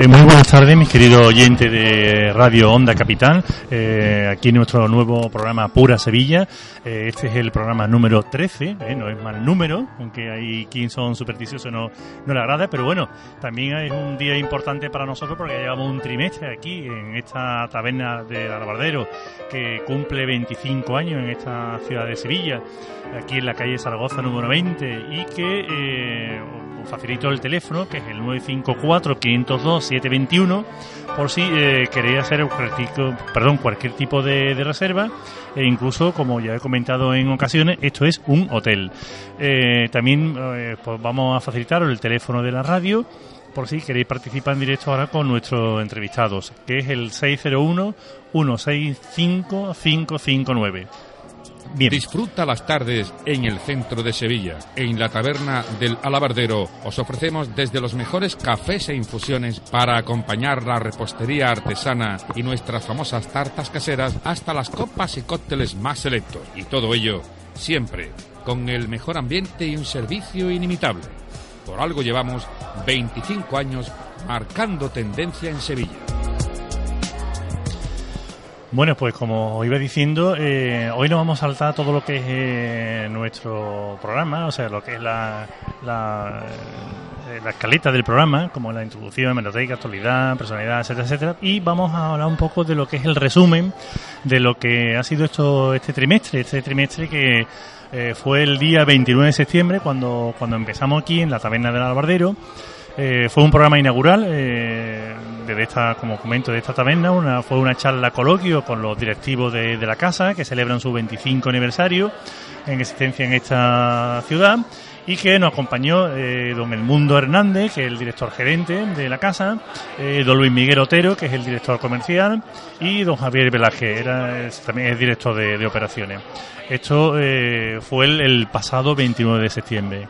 Eh, muy buenas tardes, mis queridos oyentes de Radio Onda Capital. Eh, aquí en nuestro nuevo programa Pura Sevilla. Eh, este es el programa número 13, no es mal número, aunque hay quien son supersticiosos no, no le agrada, pero bueno, también es un día importante para nosotros porque llevamos un trimestre aquí en esta taberna del Albardero que cumple 25 años en esta ciudad de Sevilla, aquí en la calle Zaragoza número 20 y que facilito el teléfono, que es el 954-502-721, por si eh, queréis hacer cualquier, tipo de, reserva. E incluso, como ya he comentado en ocasiones, esto es un hotel. Eh, también eh, pues vamos a facilitar el teléfono de la radio por si queréis participar en directo ahora con nuestros entrevistados, que es el 601 165 559. Disfruta las tardes en el centro de Sevilla. En la taberna del Alabardero os ofrecemos desde los mejores cafés e infusiones para acompañar la repostería artesana y nuestras famosas tartas caseras hasta las copas y cócteles más selectos. Y todo ello siempre con el mejor ambiente y un servicio inimitable. Por algo llevamos 25 años marcando tendencia en Sevilla. Bueno, pues como iba diciendo, eh, hoy nos vamos a saltar todo lo que es eh, nuestro programa, o sea, lo que es la, la, eh, la escaleta del programa, como la introducción, hemeroteca, actualidad, personalidad, etcétera, etcétera, y vamos a hablar un poco de lo que es el resumen de lo que ha sido esto este trimestre, este trimestre que fue el día 29 de septiembre cuando, cuando empezamos aquí en la taberna del Albardero. fue un programa inaugural de esta, como comento, de esta taberna, una, fue una charla coloquio con los directivos de, la casa que celebran su 25 aniversario en existencia en esta ciudad y que nos acompañó eh, don Elmundo Hernández, que es el director gerente de la casa, eh, don Luis Miguel Otero, que es el director comercial, y don Javier Velaje, era, también es director de, operaciones. Esto eh, fue el pasado 29 de septiembre.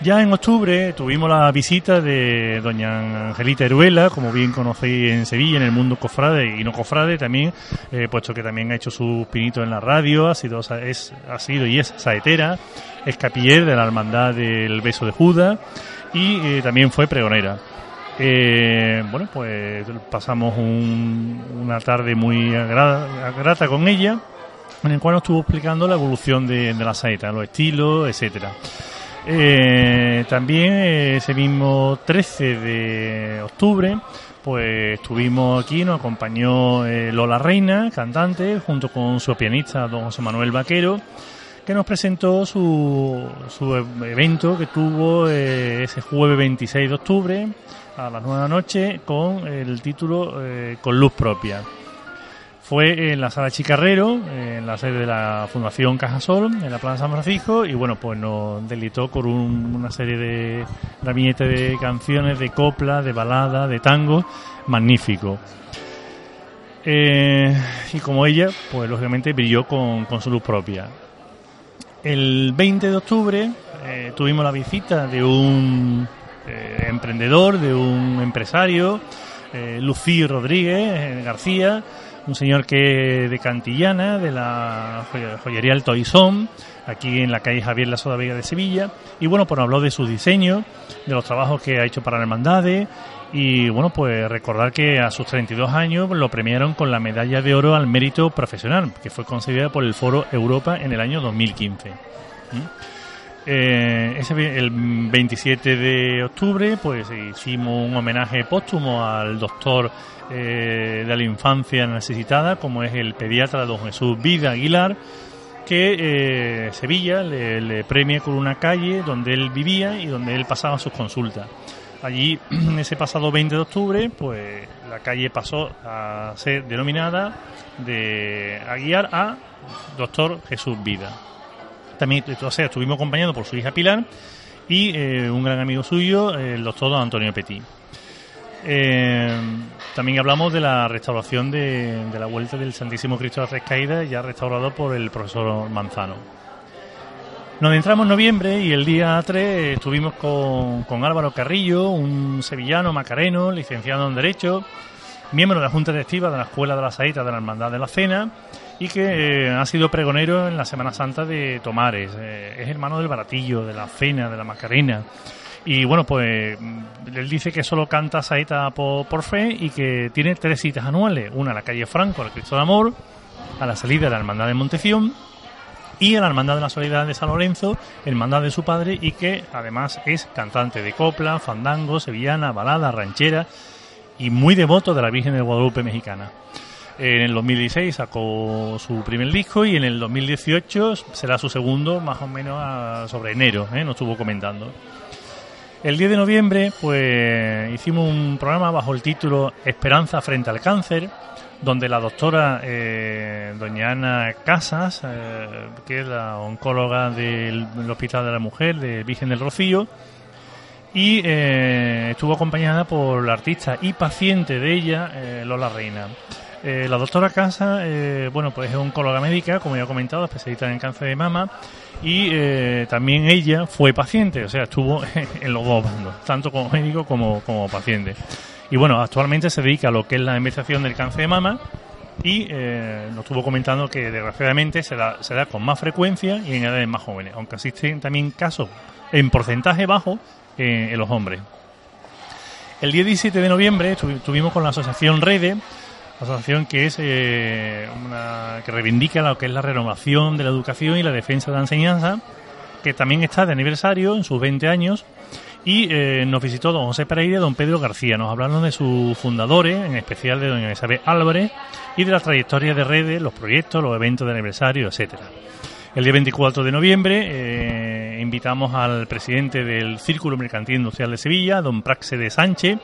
Ya en octubre tuvimos la visita de doña Angelita Heruela, como bien conocéis en Sevilla, en el mundo cofrade y no cofrade también, eh, puesto que también ha hecho sus pinitos en la radio, ha sido, es, ha sido y es saetera, es capiller de la Hermandad del Beso de Judas y eh, también fue pregonera. Eh, bueno, pues pasamos una tarde muy grata con ella, en el cual nos estuvo explicando la evolución de, de la saeta, los estilos, etcétera. Eh, también ese mismo 13 de octubre, pues estuvimos aquí, nos acompañó eh, Lola Reina, cantante, junto con su pianista don José Manuel Vaquero, que nos presentó su, su evento que tuvo eh, ese jueves 26 de octubre a las 9 de la noche con el título Con Luz Propia. Fue en la sala Chicarrero, en la sede de la Fundación Cajasol, en la Plaza San Francisco, y bueno, pues nos delitó con una serie de gabinetes de canciones, de copla, de balada, de tango, magnífico. Eh, y como ella, pues lógicamente brilló con, su luz propia. El 20 de octubre eh, tuvimos la visita de un eh, emprendedor, de un empresario, Lucí Rodríguez García, un señor que de Cantillana, de la joyería El Toisón, aquí en la calle Javier La Soda Vega de Sevilla. Y bueno, pues habló de su diseño, de los trabajos que ha hecho para la hermandades. Y bueno, pues recordar que a sus 32 años lo premiaron con la medalla de oro al mérito profesional, que fue concedida por el Foro Europa en el año 2015. Eh, ese, el 27 de octubre, pues hicimos un homenaje póstumo al doctor eh, de la infancia necesitada, como es el pediatra don Jesús Vida Aguilar, que eh, Sevilla le, premia con una calle donde él vivía y donde él pasaba sus consultas. Allí, ese pasado 20 de octubre, pues la calle pasó a ser denominada de Aguiar a Doctor Jesús Vida. También, o sea, estuvimos acompañados por su hija Pilar y eh, un gran amigo suyo, el doctor Antonio Petit. Eh, también hablamos de la restauración de, la vuelta del Santísimo Cristo de las Tres Caídas, ya restaurado por el profesor Manzano. Nos entramos en noviembre y el día 3 estuvimos con, con Álvaro Carrillo, un sevillano macareno, licenciado en Derecho, miembro de la Junta Directiva de la Escuela de la Saeta de la Hermandad de la Cena y que eh, ha sido pregonero en la Semana Santa de Tomares. Eh, es hermano del Baratillo, de la Cena, de la Macarena. Y bueno, pues mm, él dice que solo canta saeta por, fe y que tiene tres citas anuales. Una a la calle Franco, al Cristo de Amor, a la salida de la Hermandad de Monteción y a la Hermandad de la Soledad de San Lorenzo, hermandad de su padre, y que además es cantante de copla, fandango, sevillana, balada, ranchera y muy devoto de la Virgen de Guadalupe mexicana. En el 2016 sacó su primer disco y en el 2018 será su segundo, más o menos sobre enero, ¿eh? nos estuvo comentando. El 10 de noviembre, pues hicimos un programa bajo el título Esperanza frente al cáncer, donde la doctora eh, doña Ana Casas, eh, que es la oncóloga del, Hospital de la Mujer de Virgen del Rocío, y eh, estuvo acompañada por la artista y paciente de ella, Lola Reina. La doctora Casas, bueno, pues es oncóloga médica, como ya he comentado, especialista en cáncer de mama y eh, también ella fue paciente, o sea, estuvo en los dos bandos, tanto como médico como, como paciente. Y bueno, actualmente se dedica a lo que es la investigación del cáncer de mama y eh, nos estuvo comentando que desgraciadamente se da, con más frecuencia y en edades más jóvenes, aunque existen también casos en porcentaje bajo eh, en los hombres. El día 17 de noviembre estuvimos con la asociación REDE, asociación que es eh, una que reivindica lo que es la renovación de la educación y la defensa de la enseñanza, que también está de aniversario en sus 20 años. Y eh, nos visitó don José Pereira y don Pedro García. Nos hablaron de sus fundadores, en especial de doña Isabel Álvarez, y de la trayectoria de redes, los proyectos, los eventos de aniversario, etcétera. El día 24 de noviembre eh, invitamos al presidente del Círculo Mercantil Industrial de Sevilla, don Praxe de Sánchez,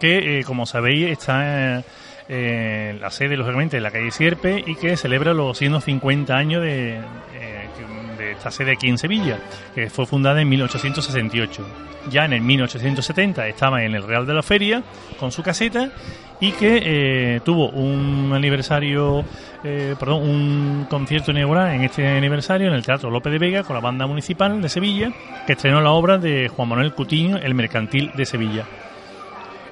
que, como sabéis, está eh, la sede, lógicamente, de la calle Sierpe y que celebra los 150 años de, eh, de esta sede aquí en Sevilla, que fue fundada en 1868. Ya en el 1870 estaba en el Real de la Feria con su caseta y que eh, tuvo un aniversario, perdón, un concierto inaugural en este aniversario en el Teatro López de Vega con la banda municipal de Sevilla, que estrenó la obra de Juan Manuel Cutiño, El Mercantil de Sevilla.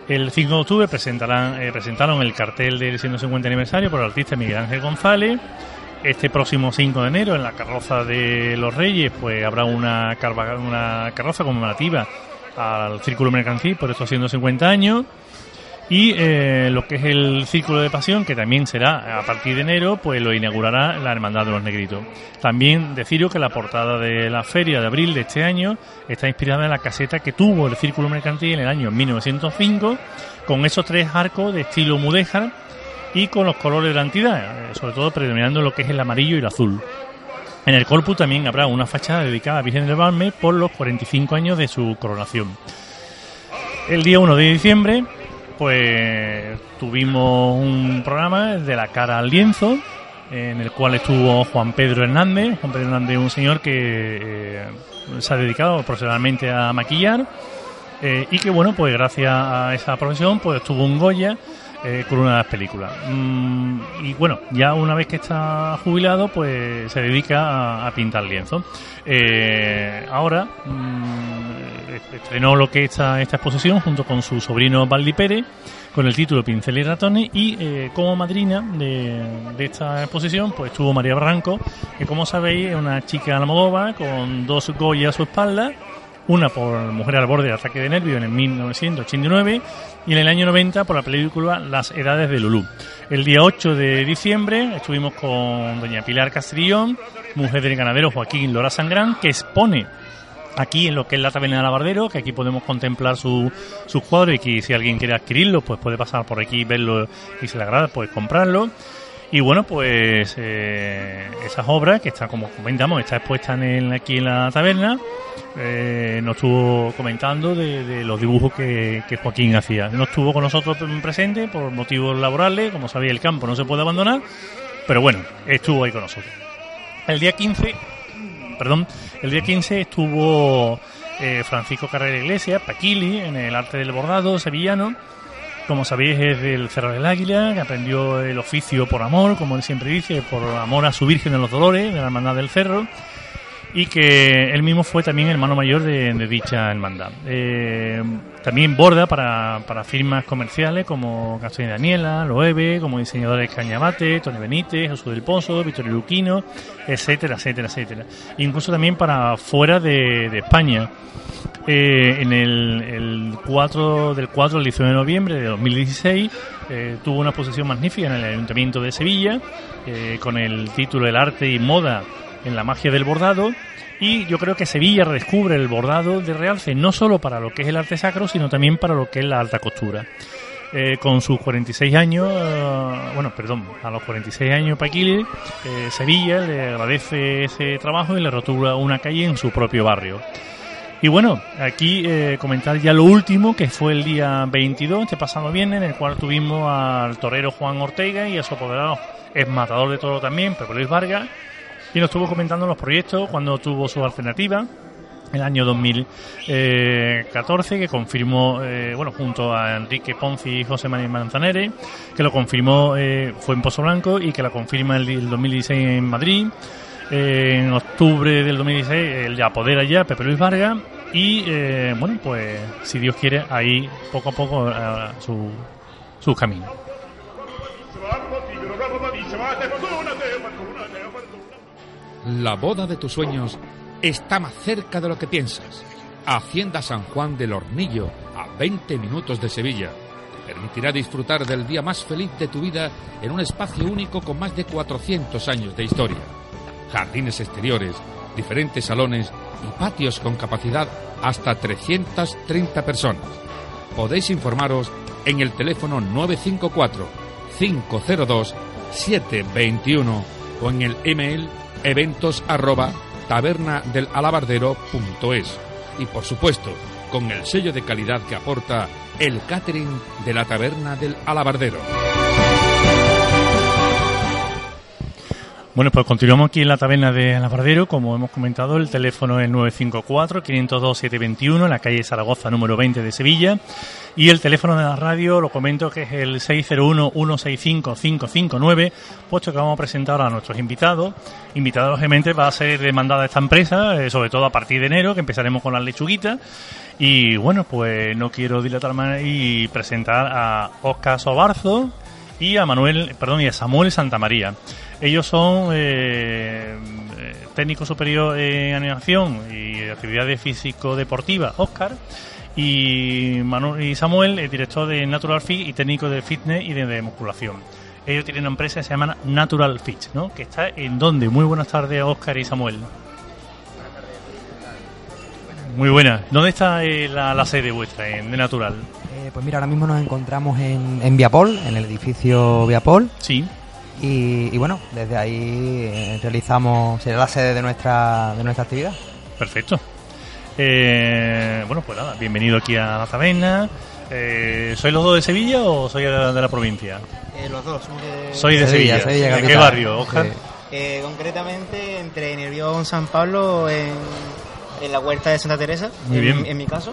El 5 de octubre presentarán, eh, presentaron el cartel del 150 aniversario por el artista Miguel Ángel González. Este próximo 5 de enero, en la carroza de los Reyes, pues habrá una, una carroza conmemorativa al Círculo Mercantil por estos 150 años. Y eh, lo que es el Círculo de Pasión, que también será a partir de enero, pues lo inaugurará la Hermandad de los Negritos. También deciros que la portada de la feria de abril de este año está inspirada en la caseta que tuvo el Círculo Mercantil en el año 1905, con esos tres arcos de estilo mudéjar y con los colores de la entidad, eh, sobre todo predominando lo que es el amarillo y el azul. En el corpus también habrá una fachada dedicada a Virgen del Balme por los 45 años de su coronación. El día 1 de diciembre pues tuvimos un programa de la cara al lienzo, en el cual estuvo Juan Pedro Hernández. Juan Pedro Hernández es un señor que eh, se ha dedicado profesionalmente a maquillar eh, y que, bueno, pues gracias a esa profesión, pues tuvo un Goya eh, con una de las películas. Mm, y bueno, ya una vez que está jubilado, pues se dedica a, pintar lienzo. ahora mm, estrenó lo que esta, esta exposición junto con su sobrino Valdi Pérez con el título Pincel y ratones y eh, como madrina de, de, esta exposición pues estuvo María Barranco que como sabéis es una chica almodóvar con dos Goya a su espalda una por Mujer al borde del ataque de nervio en el 1989 y en el año 90 por la película Las edades de Lulú. El día 8 de diciembre estuvimos con doña Pilar Castrillón, mujer del ganadero Joaquín Lora Sangrán, que expone aquí en lo que es la taberna de Alabardero, que aquí podemos contemplar sus su cuadros y que si alguien quiere adquirirlo, pues puede pasar por aquí, verlo y se le agrada, pues comprarlo. Y bueno, pues eh, esas obras que están, como comentamos, está expuesta en aquí en la taberna, eh, nos estuvo comentando de, los dibujos que, Joaquín hacía. No estuvo con nosotros presente por motivos laborales, como sabía el campo no se puede abandonar, pero bueno, estuvo ahí con nosotros. El día 15, perdón, el día 15 estuvo eh, Francisco Carrera Iglesias, Paquili, en el arte del bordado sevillano. Como sabéis, es del Cerro del Águila, que aprendió el oficio por amor, como él siempre dice, por amor a su Virgen de los Dolores, de la Hermandad del Cerro, y que él mismo fue también hermano mayor de, dicha hermandad. Eh, también borda para, para firmas comerciales como y Daniela, Loewe, como diseñadores Cañabate, Tony Benítez, Jesús del Pozo, Victorio Luquino, etcétera, etcétera, etcétera. Incluso también para fuera de, España. Eh, en el, el 4 del 4 al 19 de noviembre de 2016 eh, tuvo una exposición magnífica en el Ayuntamiento de Sevilla eh, con el título El arte y moda en la magia del bordado y yo creo que Sevilla redescubre el bordado de realce no solo para lo que es el arte sacro sino también para lo que es la alta costura. con sus 46 años, bueno, perdón, a los 46 años Paquili, Sevilla le agradece ese trabajo y le rotula una calle en su propio barrio. Y bueno, aquí eh, comentar ya lo último, que fue el día 22, este pasado viernes, en el cual tuvimos al torero Juan Ortega y a su apoderado, es matador de todo también, Pepe Luis Vargas, y nos estuvo comentando los proyectos cuando tuvo su alternativa, el año 2014, que confirmó, eh, bueno, junto a Enrique Ponzi y José Manuel Manzanere, que lo confirmó, eh, fue en Pozo Blanco y que la confirma el, el 2016 en Madrid. En octubre del 2016 el de apodera ya Pepe Luis Vargas y eh, bueno pues si Dios quiere ahí poco a poco su, su camino la boda de tus sueños está más cerca de lo que piensas. Hacienda San Juan del Hornillo a 20 minutos de Sevilla. Te permitirá disfrutar del día más feliz de tu vida en un espacio único con más de 400 años de historia. Jardines exteriores, diferentes salones y patios con capacidad hasta 330 personas. Podéis informaros en el teléfono 954 502 721 o en el email eventos arroba tabernadelalabardero.es y por supuesto con el sello de calidad que aporta el catering de la Taberna del Alabardero. Bueno, pues continuamos aquí en la taberna de Alabardero. Como hemos comentado, el teléfono es 954-502-721, en la calle Zaragoza número 20 de Sevilla. Y el teléfono de la radio, lo comento que es el 601-165-559, puesto que vamos a presentar a nuestros invitados. Invitados, lógicamente, va a ser demandada esta empresa, eh, sobre todo a partir de enero, que empezaremos con las lechuguitas. Y bueno, pues no quiero dilatar más y presentar a Oscar Sobarzo y a Manuel, perdón, y a Samuel Santamaría. Ellos son eh, técnico superior en animación y actividades físico-deportivas, Oscar, y, y Samuel, el director de Natural Fit y técnico de fitness y de, musculación. Ellos tienen una empresa que se llama Natural Fit, ¿no? que está en donde. Muy buenas tardes, Oscar y Samuel. Muy buena. ¿Dónde está eh, la, sede vuestra en, de Natural? Eh, pues mira, ahora mismo nos encontramos en, en Viapol, en el edificio Viapol. Sí. Y, bueno, desde ahí eh, realizamos, será la sede de nuestra, de nuestra actividad. Perfecto. Eh, bueno, pues nada, bienvenido aquí a la taberna. Eh, ¿Sois los dos de Sevilla o soy de, la, provincia? Eh, los dos, somos de Soy de Sevilla. ¿De qué barrio, Oscar? concretamente entre Nervión, San Pablo, en, en, la huerta de Santa Teresa, Muy bien. en mi caso.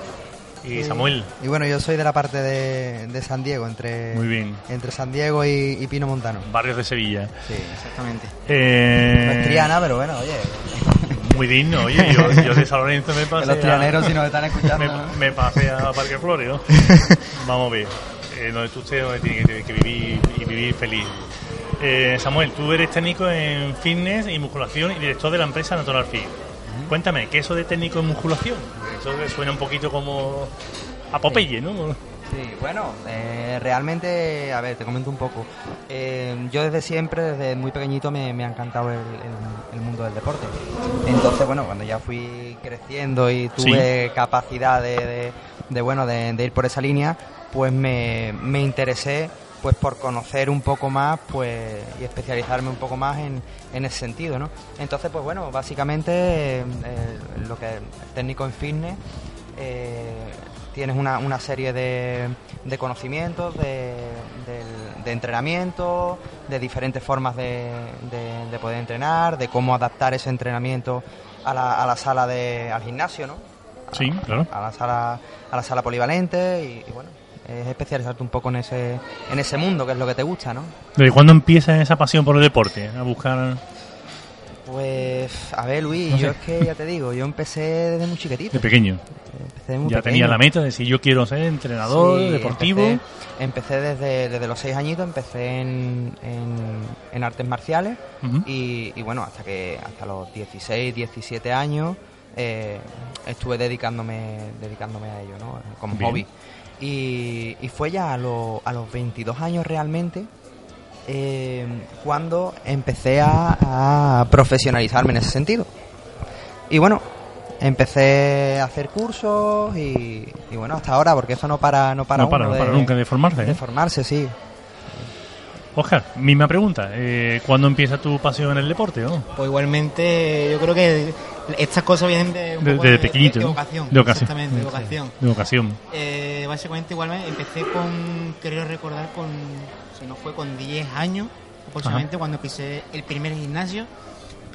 Y Samuel. Y bueno, yo soy de la parte de, de San Diego, entre, Muy bien. entre San Diego y, Pino Montano. Barrios de Sevilla. Sí, exactamente. Eh... No es Triana, pero bueno, oye. Muy digno, oye, yo, yo de San Lorenzo me pasé los a- trianeros si nos están escuchando. me, me pasé a Parque Flores, ¿no? Vamos a ver. Eh, donde tú usted donde tiene que, que vivir y vivir feliz. Eh, Samuel, tú eres técnico en fitness y musculación y director de la empresa Natural Fit. Cuéntame, ¿qué es eso de técnico en musculación? Eso suena un poquito como a Popeye, ¿no? Sí, bueno, eh, realmente, a ver, te comento un poco. Eh, yo desde siempre, desde muy pequeñito, me, me ha encantado el, el- el mundo del deporte. Entonces, bueno, cuando ya fui creciendo y tuve capacidad de, de- de, bueno, de, de ir por esa línea, pues me, me interesé pues por conocer un poco más pues y especializarme un poco más en, en ese sentido, ¿no? Entonces, pues bueno, básicamente eh, lo que es técnico en fitness eh, tienes una, una serie de, de conocimientos, de, del- de entrenamiento, de diferentes formas de, de- de poder entrenar, de cómo adaptar ese entrenamiento a la, a la sala de, al gimnasio, ¿no? Sí, claro. A la sala, a la sala polivalente y, y bueno, es especializarte un poco en ese, en ese mundo que es lo que te gusta, ¿no? ¿Desde cuándo empieza esa pasión por el deporte? A buscar Pues, a ver, Luis, No sé. yo es que ya te digo, yo empecé desde muy chiquitito. de pequeño. Muy Ya pequeño. tenía la meta de si yo quiero ser entrenador Sí, deportivo. Empecé, empecé desde, desde los seis añitos, empecé en, en, en artes marciales y, y bueno, hasta que hasta los 16, 17 años eh, estuve dedicándome dedicándome a ello, ¿no? Como Bien. hobby. Y, y fue ya a, lo- a los 22 años realmente eh, cuando empecé a, a profesionalizarme en ese sentido. Y bueno, empecé a hacer cursos y, y bueno, hasta ahora, porque eso no para, no para, no para, uno no para de- nunca de formarse. de ¿eh? formarse, sí. Oscar, misma pregunta. Eh, ¿Cuándo empieza tu pasión en el deporte? no? Pues igualmente, yo creo que estas cosas vienen de, un De- poco desde pequeñito, de, vocación. De ocasión. Exactamente, de Sí. De. Eh, básicamente, igualmente, empecé con, creo recordar, con, si no fue con 10 años aproximadamente, cuando pisé el primer gimnasio.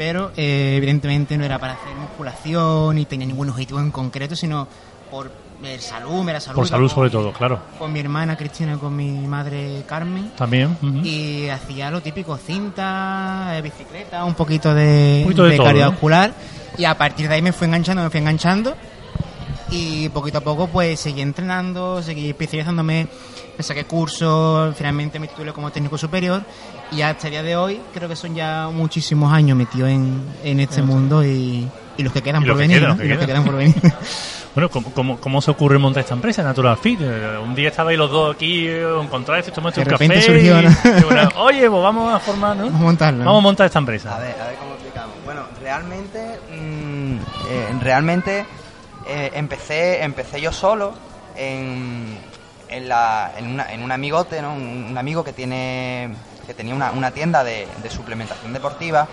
Pero eh, evidentemente no era para hacer musculación ni tenía ningún objetivo en concreto, sino por eh, salud, mera salud. Por salud con- sobre todo, claro. Con mi hermana Cristina y con mi madre Carmen. También. ujú. Y hacía lo típico, cinta, eh, bicicleta, un poquito de, Un poquito de todo, cardiovascular. Y a partir de ahí me fui enganchando, me fui enganchando. Y poquito a poco pues seguí entrenando, seguí especializándome, me saqué cursos, finalmente me titulé como técnico superior. Y hasta el día de hoy creo que son ya muchísimos años metido en, en este mundo y, y los que quedan por venir. Bueno, ¿cómo, cómo, cómo se ocurre montar esta empresa, Natural Fit? Eh, Un día estabais los dos aquí, eh, encontráis, tomaste un repente café. surgió, y- ¿no? y Oye, pues vamos a formar, ¿no? Vamos a montarlo. ¿no? Vamos a montar esta empresa. A ver, a ver cómo explicamos. Bueno, realmente, mm, eh, realmente eh, empecé, empecé yo solo en, en, la, en, una, en un amigote, ¿no? un, un amigo que tiene que tenía una, una tienda de, de suplementación deportiva.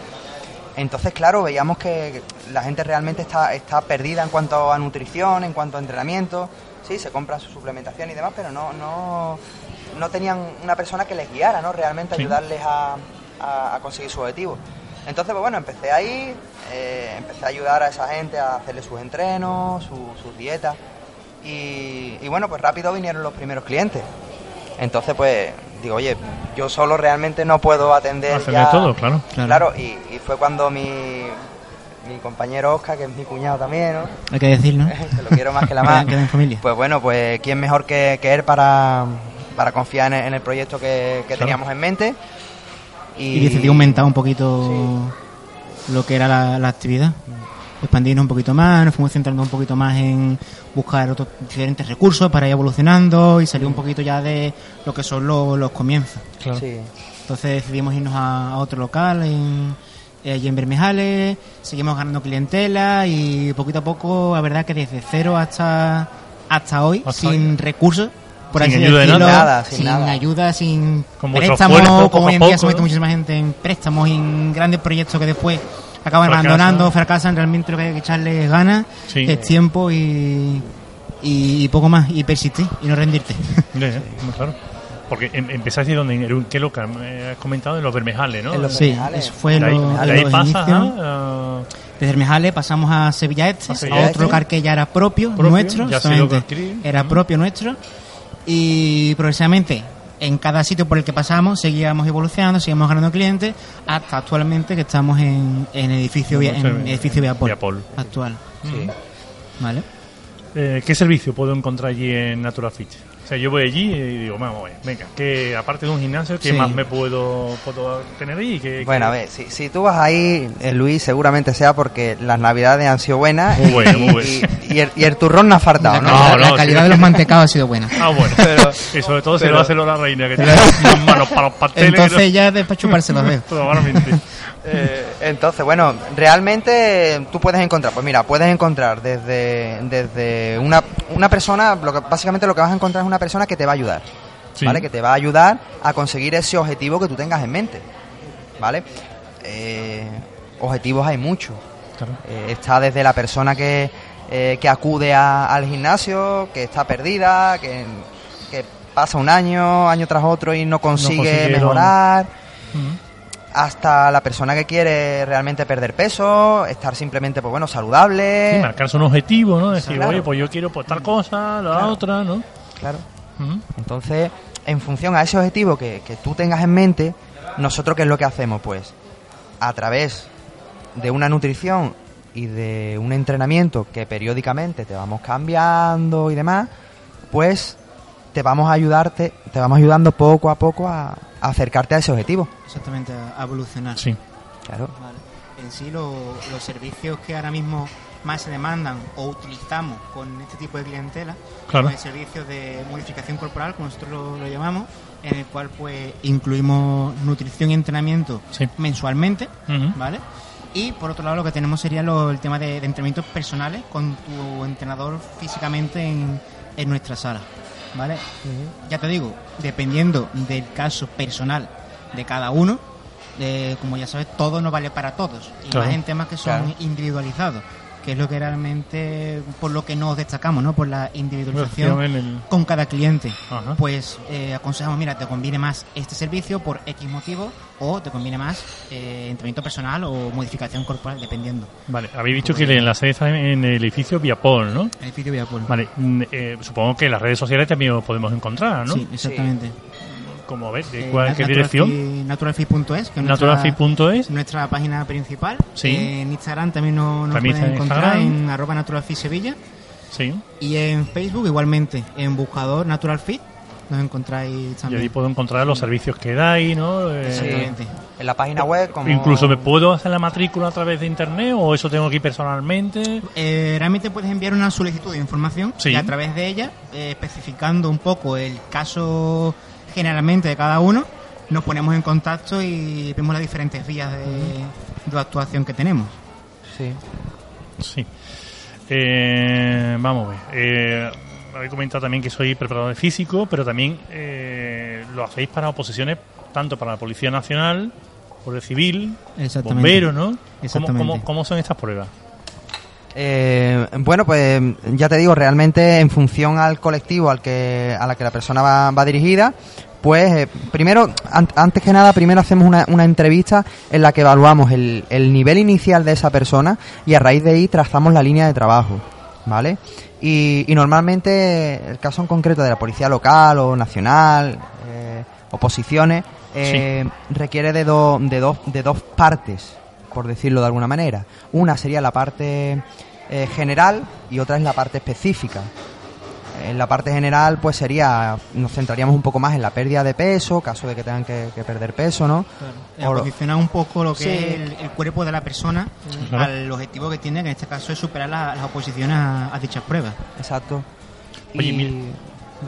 Entonces, claro, veíamos que la gente realmente está, está perdida en cuanto a nutrición, en cuanto a entrenamiento. Sí, se compran su suplementación y demás, pero no, no, no tenían una persona que les guiara, ¿no? Realmente Sí. ayudarles a, a- a conseguir su objetivo. Entonces, pues bueno, empecé ahí, eh, empecé a ayudar a esa gente a hacerle sus entrenos, su- sus dietas. Y, y bueno, pues rápido vinieron los primeros clientes. Entonces, pues digo, oye, yo solo realmente no puedo atender, Atender ya- todo, claro. Claro, y, y fue cuando mi, mi compañero Oscar, que es mi cuñado también, ¿no? Hay que decir, ¿no? que lo quiero más que la más. Familia. Pues bueno, pues quién mejor que, que él para, para confiar en el, en el proyecto que, que teníamos en mente. Y decidí aumentar un poquito lo que era la, la actividad. Expandirnos un poquito más, nos fuimos centrando un poquito más en buscar otros diferentes recursos para ir evolucionando y salir un poquito ya de lo que son los, los comienzos. Claro. Sí. Entonces decidimos irnos a, a otro local en, eh, allí en Bermejales, seguimos ganando clientela y poquito a poco, la verdad que desde cero hasta, hasta hoy, Hasta sin hoy. recursos, por Sin así ayuda de decirlo, nada, sin sin nada. ayuda, sin Con préstamos, esfuerzo, como hoy en día poco, se mete ¿no? muchísima gente en préstamos en grandes proyectos que después acaban abandonando, fracasan, realmente lo que hay que echarle ganas Sí. es tiempo y, y poco más, y persistir y no rendirte. Muy claro. Porque em, empezaste donde, en qué local, me has comentado, en los Bermejales, ¿no? En los Sí, Bermejales. eso fue de ahí, lo, de ahí los pasas inicios. a, Desde Hermejales pasamos a Sevilla Este, A otro Este. local que ya era propio, Propio, nuestro, ya era propio nuestro. Y progresivamente en cada sitio por el que pasamos seguíamos evolucionando, seguíamos ganando clientes, hasta actualmente que estamos en, en edificio en edificio Viapol, Viapol. actual. Sí. ¿Vale? Eh, ¿Qué servicio puedo encontrar allí en Natural Fit? O sea, yo voy allí y digo, vamos a ver, venga, que aparte de un gimnasio, ¿qué Sí. más me puedo, puedo tener ahí? ¿Qué- Bueno, qué- a ver, si, si tú vas ahí, eh, Luis, seguramente sea porque las navidades han sido buenas Muy bueno, y, muy bueno. y- y el, y el turrón no ha faltado, la ¿no? calidad, No, la no, calidad sí. de los mantecados ha sido buena. Ah, bueno. Pero- y sobre todo pero- lo hace la reina, que tiene las manos para los pasteles. Entonces ya es para chuparse los dedos. Probablemente. Eh, entonces, bueno, realmente tú puedes encontrar, pues mira, puedes encontrar desde, desde una, una persona, lo que, básicamente lo que vas a encontrar es una persona que te va a ayudar, Sí. ¿vale? Que te va a ayudar a conseguir ese objetivo que tú tengas en mente, ¿vale? Eh, objetivos hay muchos. Claro. Eh, está desde la persona que, que acude a- al gimnasio, que está perdida, que, que pasa un año, año tras otro y no consigue mejorar. Hasta la persona que quiere realmente perder peso, estar simplemente, pues bueno, saludable. Sí, marcarse un objetivo, ¿no? Decir, Claro. oye, pues yo quiero pues tal cosa, la Claro. otra, ¿no? Claro. Entonces, en función a ese objetivo que, que tú tengas en mente, nosotros qué es lo que hacemos, pues, a través de una nutrición y de un entrenamiento que periódicamente te vamos cambiando y demás, pues te vamos a ayudarte, te vamos ayudando poco a poco a, a acercarte a ese objetivo. Exactamente, a evolucionar. Sí. Claro. Vale. En sí, lo- los servicios que ahora mismo más se demandan o utilizamos con este tipo de clientela Claro. son el servicio de modificación corporal, como nosotros lo, lo llamamos, en el cual pues incluimos nutrición y entrenamiento Sí. mensualmente. ¿vale? Y por otro lado lo que tenemos sería lo- el tema de, de entrenamientos personales con tu entrenador físicamente en, en nuestra sala, ¿vale? Ya te digo, dependiendo del caso personal de cada uno, eh, como ya sabes, todo no vale para todos. Y Claro. más en temas que son Claro. individualizados, que es lo que realmente, por lo que nos destacamos, ¿no? Por la individualización En el- con cada cliente. Ajá. Pues eh, aconsejamos, mira, te conviene más este servicio por X motivo o te conviene más eh, entrenamiento personal o modificación corporal, dependiendo. Vale, habéis dicho que la sede está en el edificio Viapol, ¿no? Edificio Viapol. Vale, mm, eh, supongo que en las redes sociales también os podemos encontrar, ¿no? Sí, exactamente. Como ves, ¿de Eh, cuál, qué dirección? Naturalfit.es, que es nuestra- Naturalfit.es. nuestra página principal. Sí. Eh, en Instagram también nos, nos También pueden encontrar Instagram. en arroba naturalfit Sevilla. Sí. Y en Facebook igualmente, en buscador naturalfit, nos encontráis Y también. ahí puedo encontrar los servicios que dais, ¿no? Eh, Sí. En la página web, como... Incluso me puedo hacer la matrícula a través de internet o eso tengo que ir personalmente. Eh, realmente puedes enviar una solicitud de información Sí. y a través de ella, eh, especificando un poco el caso generalmente de cada uno, nos ponemos en contacto y vemos las diferentes vías de, de actuación que tenemos. Sí. Sí. Eh, vamos a ver. Eh, habéis comentado también que soy preparador físico, pero también eh, lo hacéis para oposiciones tanto para la Policía Nacional, Policía Civil, bomberos, ¿no? ¿Cómo, Exactamente. cómo, cómo son estas pruebas? Eh, bueno, pues ya te digo, realmente en función al colectivo al que a la que la persona va, va dirigida, pues eh, primero, an- antes que nada, primero hacemos una, una entrevista en la que evaluamos el, el nivel inicial de esa persona y a raíz de ahí trazamos la línea de trabajo, ¿vale? Y, y normalmente el caso en concreto de la policía local o nacional, eh, oposiciones, eh, requiere de, do- de, dos, de dos partes, por decirlo de alguna manera. Una sería la parte eh, general y otra es la parte específica. En la parte general, pues sería, nos centraríamos un poco más en la pérdida de peso, caso de que tengan que, que perder peso, ¿no? O Acondicionar un poco lo que Sí. es el, el cuerpo de la persona Claro. al objetivo que tiene, que en este caso es superar la- las oposiciones a, a dichas pruebas. Exacto. Oye, Y- mira,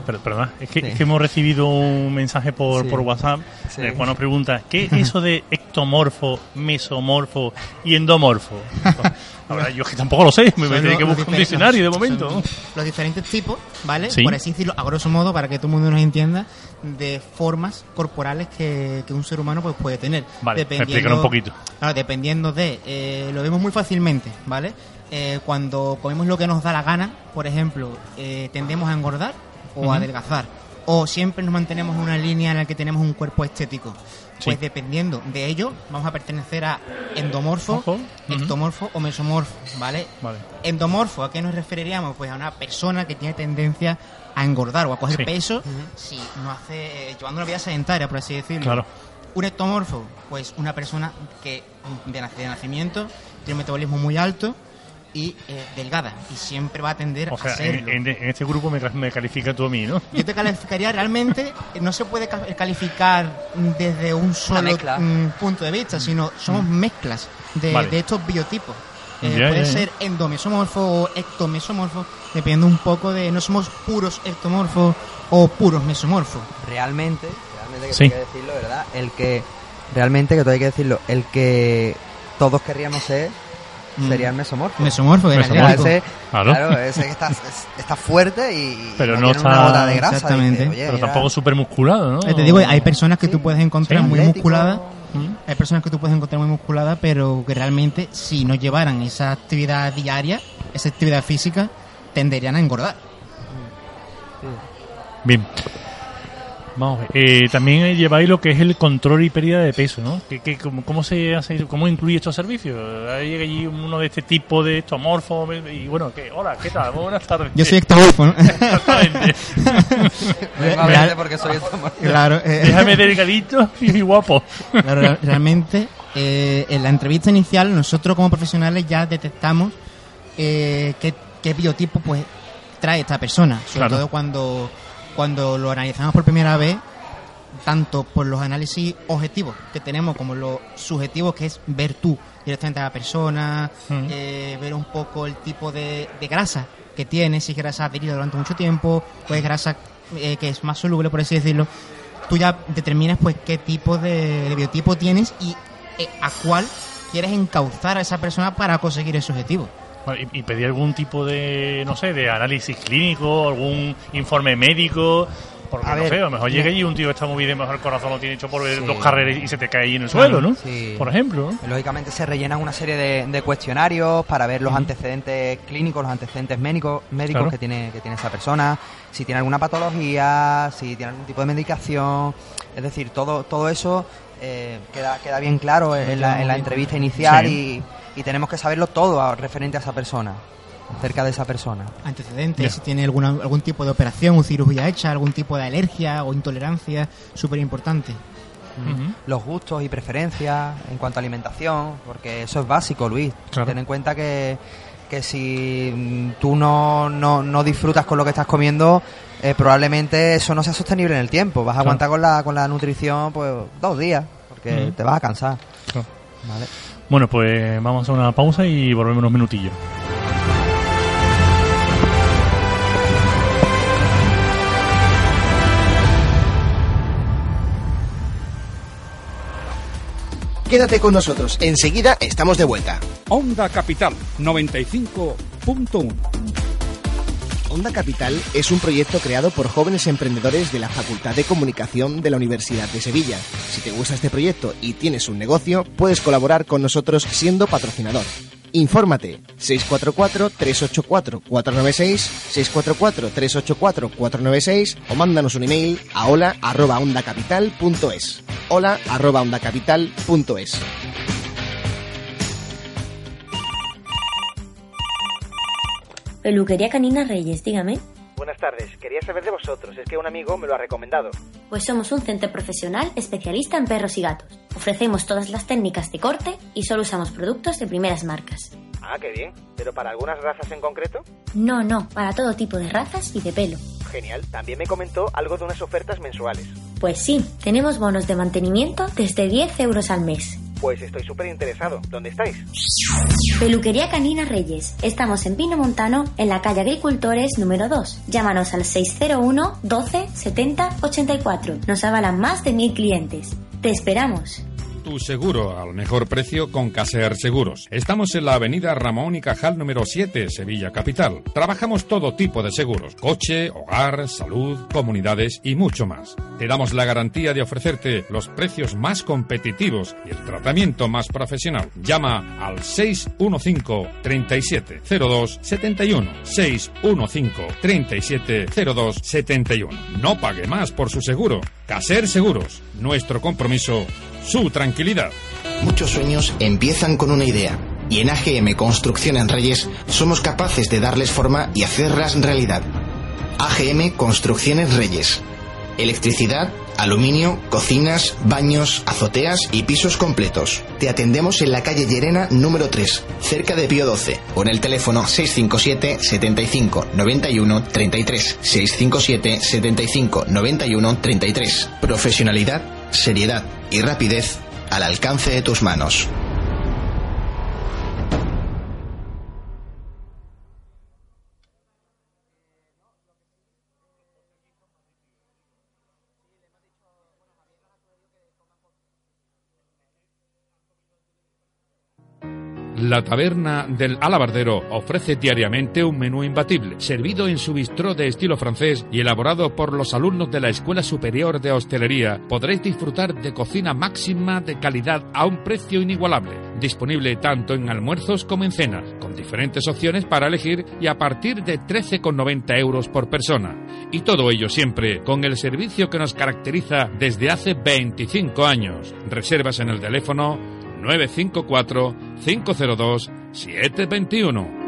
Pero, perdona, es que, Sí. es que hemos recibido un mensaje por, Sí. por WhatsApp Sí. nos pregunta, ¿qué es eso de ectomorfo, mesomorfo y endomorfo? Ahora, yo es que tampoco lo sé, me Son tendré los- que buscar un diccionario de son momento. Los diferentes tipos, ¿vale? Por así decirlo, a grosso modo, para que todo el mundo nos entienda, de formas corporales que, que un ser humano pues, puede tener. Vale, explícanos un poquito. Claro, dependiendo de... eh, lo vemos muy fácilmente, ¿vale? Eh, cuando comemos lo que nos da la gana, por ejemplo, eh, tendemos a engordar o adelgazar. o siempre nos mantenemos en una línea en la que tenemos un cuerpo estético. Sí. Pues dependiendo de ello, vamos a pertenecer a endomorfo, ectomorfo o mesomorfo, ¿vale? Vale. Endomorfo, ¿a qué nos referiríamos? Pues a una persona que tiene tendencia a engordar o a coger Sí. peso si no hace, eh, llevando una vida sedentaria, por así decirlo. Claro. Un ectomorfo, pues una persona que de nacimiento tiene un metabolismo muy alto y eh, delgada y siempre va a tender O sea, a serlo. en, en- en este grupo me, me califica tú a mí, ¿no? Yo te calificaría realmente, no se puede ca- calificar desde un solo mm, punto de vista, sino somos mezclas de, Vale. de estos biotipos. Eh, puede ser endomesomorfo o ectomesomorfo, dependiendo un poco de. No somos puros ectomorfos o puros mesomorfos. realmente, realmente que Sí. hay que decirlo, ¿verdad? El que, realmente que todo hay que decirlo, el que todos querríamos ser Mm. Sería el mesomorfo. Mesomorfo, el Mesomorfo. Ese, Claro. claro. ese que está, es- está fuerte y, Pero y no tiene una gota de grasa. Exactamente. dice, "Oye, Pero tampoco súper musculado, ¿no? Eh, Te digo, hay personas que Sí. tú puedes encontrar Sí. muy atlético". musculadas. Mm. Hay personas que tú puedes encontrar muy musculadas, pero que realmente si no llevaran esa actividad diaria, esa actividad física, tenderían a engordar. Bien. Vamos. Eh, también eh, lleváis lo que es el control y pérdida de peso, ¿no? ¿Qué, qué- cómo, cómo se hace, ¿Cómo incluye estos servicios? Llega allí uno de este tipo de estomorfo y bueno, ¿qué? Hola, ¿qué tal? Buenas tardes. Yo soy ectomorfo, ¿no? Exactamente. Real- verte porque soy claro, eh, Déjame delgadito y guapo. claro, re- realmente eh, en la entrevista inicial nosotros como profesionales ya detectamos eh, qué, qué biotipo pues trae esta persona, sobre Claro. todo cuando, cuando lo analizamos por primera vez, tanto por los análisis objetivos que tenemos como los subjetivos que es ver tú directamente a la persona, eh, ver un poco el tipo de, de grasa que tiene, si es grasa adherida durante mucho tiempo, o es grasa eh, que es más soluble, por así decirlo, tú ya determinas pues qué tipo de, de biotipo tienes y eh, a cuál quieres encauzar a esa persona para conseguir ese objetivo. Y, pedir algún tipo de, no sé, de análisis clínico, algún informe médico. Porque A no ver, sé, a lo mejor llega allí un tío que está muy bien, mejor el corazón lo tiene hecho por Sí. dos carreras y se te cae ahí en el suelo, ¿no? Sí. Por ejemplo, ¿no? Lógicamente se rellenan una serie de, de cuestionarios para ver los antecedentes clínicos, los antecedentes médicos, médicos Claro. que tiene que tiene esa persona, si tiene alguna patología, si tiene algún tipo de medicación, es decir, todo todo eso eh, queda queda bien claro en la, en la entrevista inicial Sí. y, y tenemos que saberlo todo a- referente a esa persona, acerca de esa persona. Antecedentes, si tiene alguna, algún tipo de operación o cirugía hecha, algún tipo de alergia o intolerancia, súper importante. Los gustos y preferencias en cuanto a alimentación, porque eso es básico, Luis. Claro. Ten en cuenta que, que si mm, tú no, no, no disfrutas con lo que estás comiendo, eh, probablemente eso no sea sostenible en el tiempo. Vas a Claro. aguantar con la, con la nutrición pues dos días, porque te vas a cansar. Claro. ¿vale? Bueno, pues vamos a una pausa y volvemos unos minutillos. Quédate con nosotros, enseguida estamos de vuelta. Onda Capital 95.1. Onda Capital es un proyecto creado por jóvenes emprendedores de la Facultad de Comunicación de la Universidad de Sevilla. Si te gusta este proyecto y tienes un negocio, puedes colaborar con nosotros siendo patrocinador. Infórmate 644-384-496, 644-384-496 o mándanos un email a hola arroba ondacapital.es. Peluquería Canina Reyes, dígame. Buenas tardes, quería saber de vosotros, es que un amigo me lo ha recomendado. Pues somos un centro profesional especialista en perros y gatos. Ofrecemos todas las técnicas de corte y solo usamos productos de primeras marcas. Ah, qué bien, pero para algunas razas en concreto. No, no, para todo tipo de razas y de pelo. Genial, también me comentó algo de unas ofertas mensuales. Pues sí, tenemos bonos de mantenimiento desde 10 euros al mes. Pues estoy súper interesado, ¿dónde estáis? Peluquería Canina Reyes. Estamos en Pino Montano, en la calle Agricultores número 2. Llámanos al 601 12 70 84. Nos avalan más de mil clientes. Te esperamos. Tu seguro al mejor precio con Caser Seguros. Estamos en la avenida Ramón y Cajal número 7, Sevilla Capital. Trabajamos todo tipo de seguros. Coche, hogar, salud, comunidades y mucho más. Te damos la garantía de ofrecerte los precios más competitivos y el tratamiento más profesional. Llama al 615 37 02 71 615 37 02 71. No pague más por su seguro. Caser Seguros. Nuestro compromiso, su tranquilidad. Muchos sueños empiezan con una idea. Y en AGM Construcción en Reyes somos capaces de darles forma y hacerlas realidad. AGM Construcciones Reyes. Electricidad, aluminio, cocinas, baños, azoteas y pisos completos. Te atendemos en la calle Llerena número 3, cerca de Pío 12, o en el teléfono 657 75 91 33. 657 75 91 33. Profesionalidad, seriedad y rapidez al alcance de tus manos. La taberna del Alabardero ofrece diariamente un menú imbatible, servido en su bistró de estilo francés y elaborado por los alumnos de la Escuela Superior de Hostelería. Podréis disfrutar de cocina máxima de calidad a un precio inigualable, disponible tanto en almuerzos como en cenas, con diferentes opciones para elegir y a partir de 13,90 euros por persona. Y todo ello siempre con el servicio que nos caracteriza desde hace 25 años. Reservas en el teléfono 954 502 721.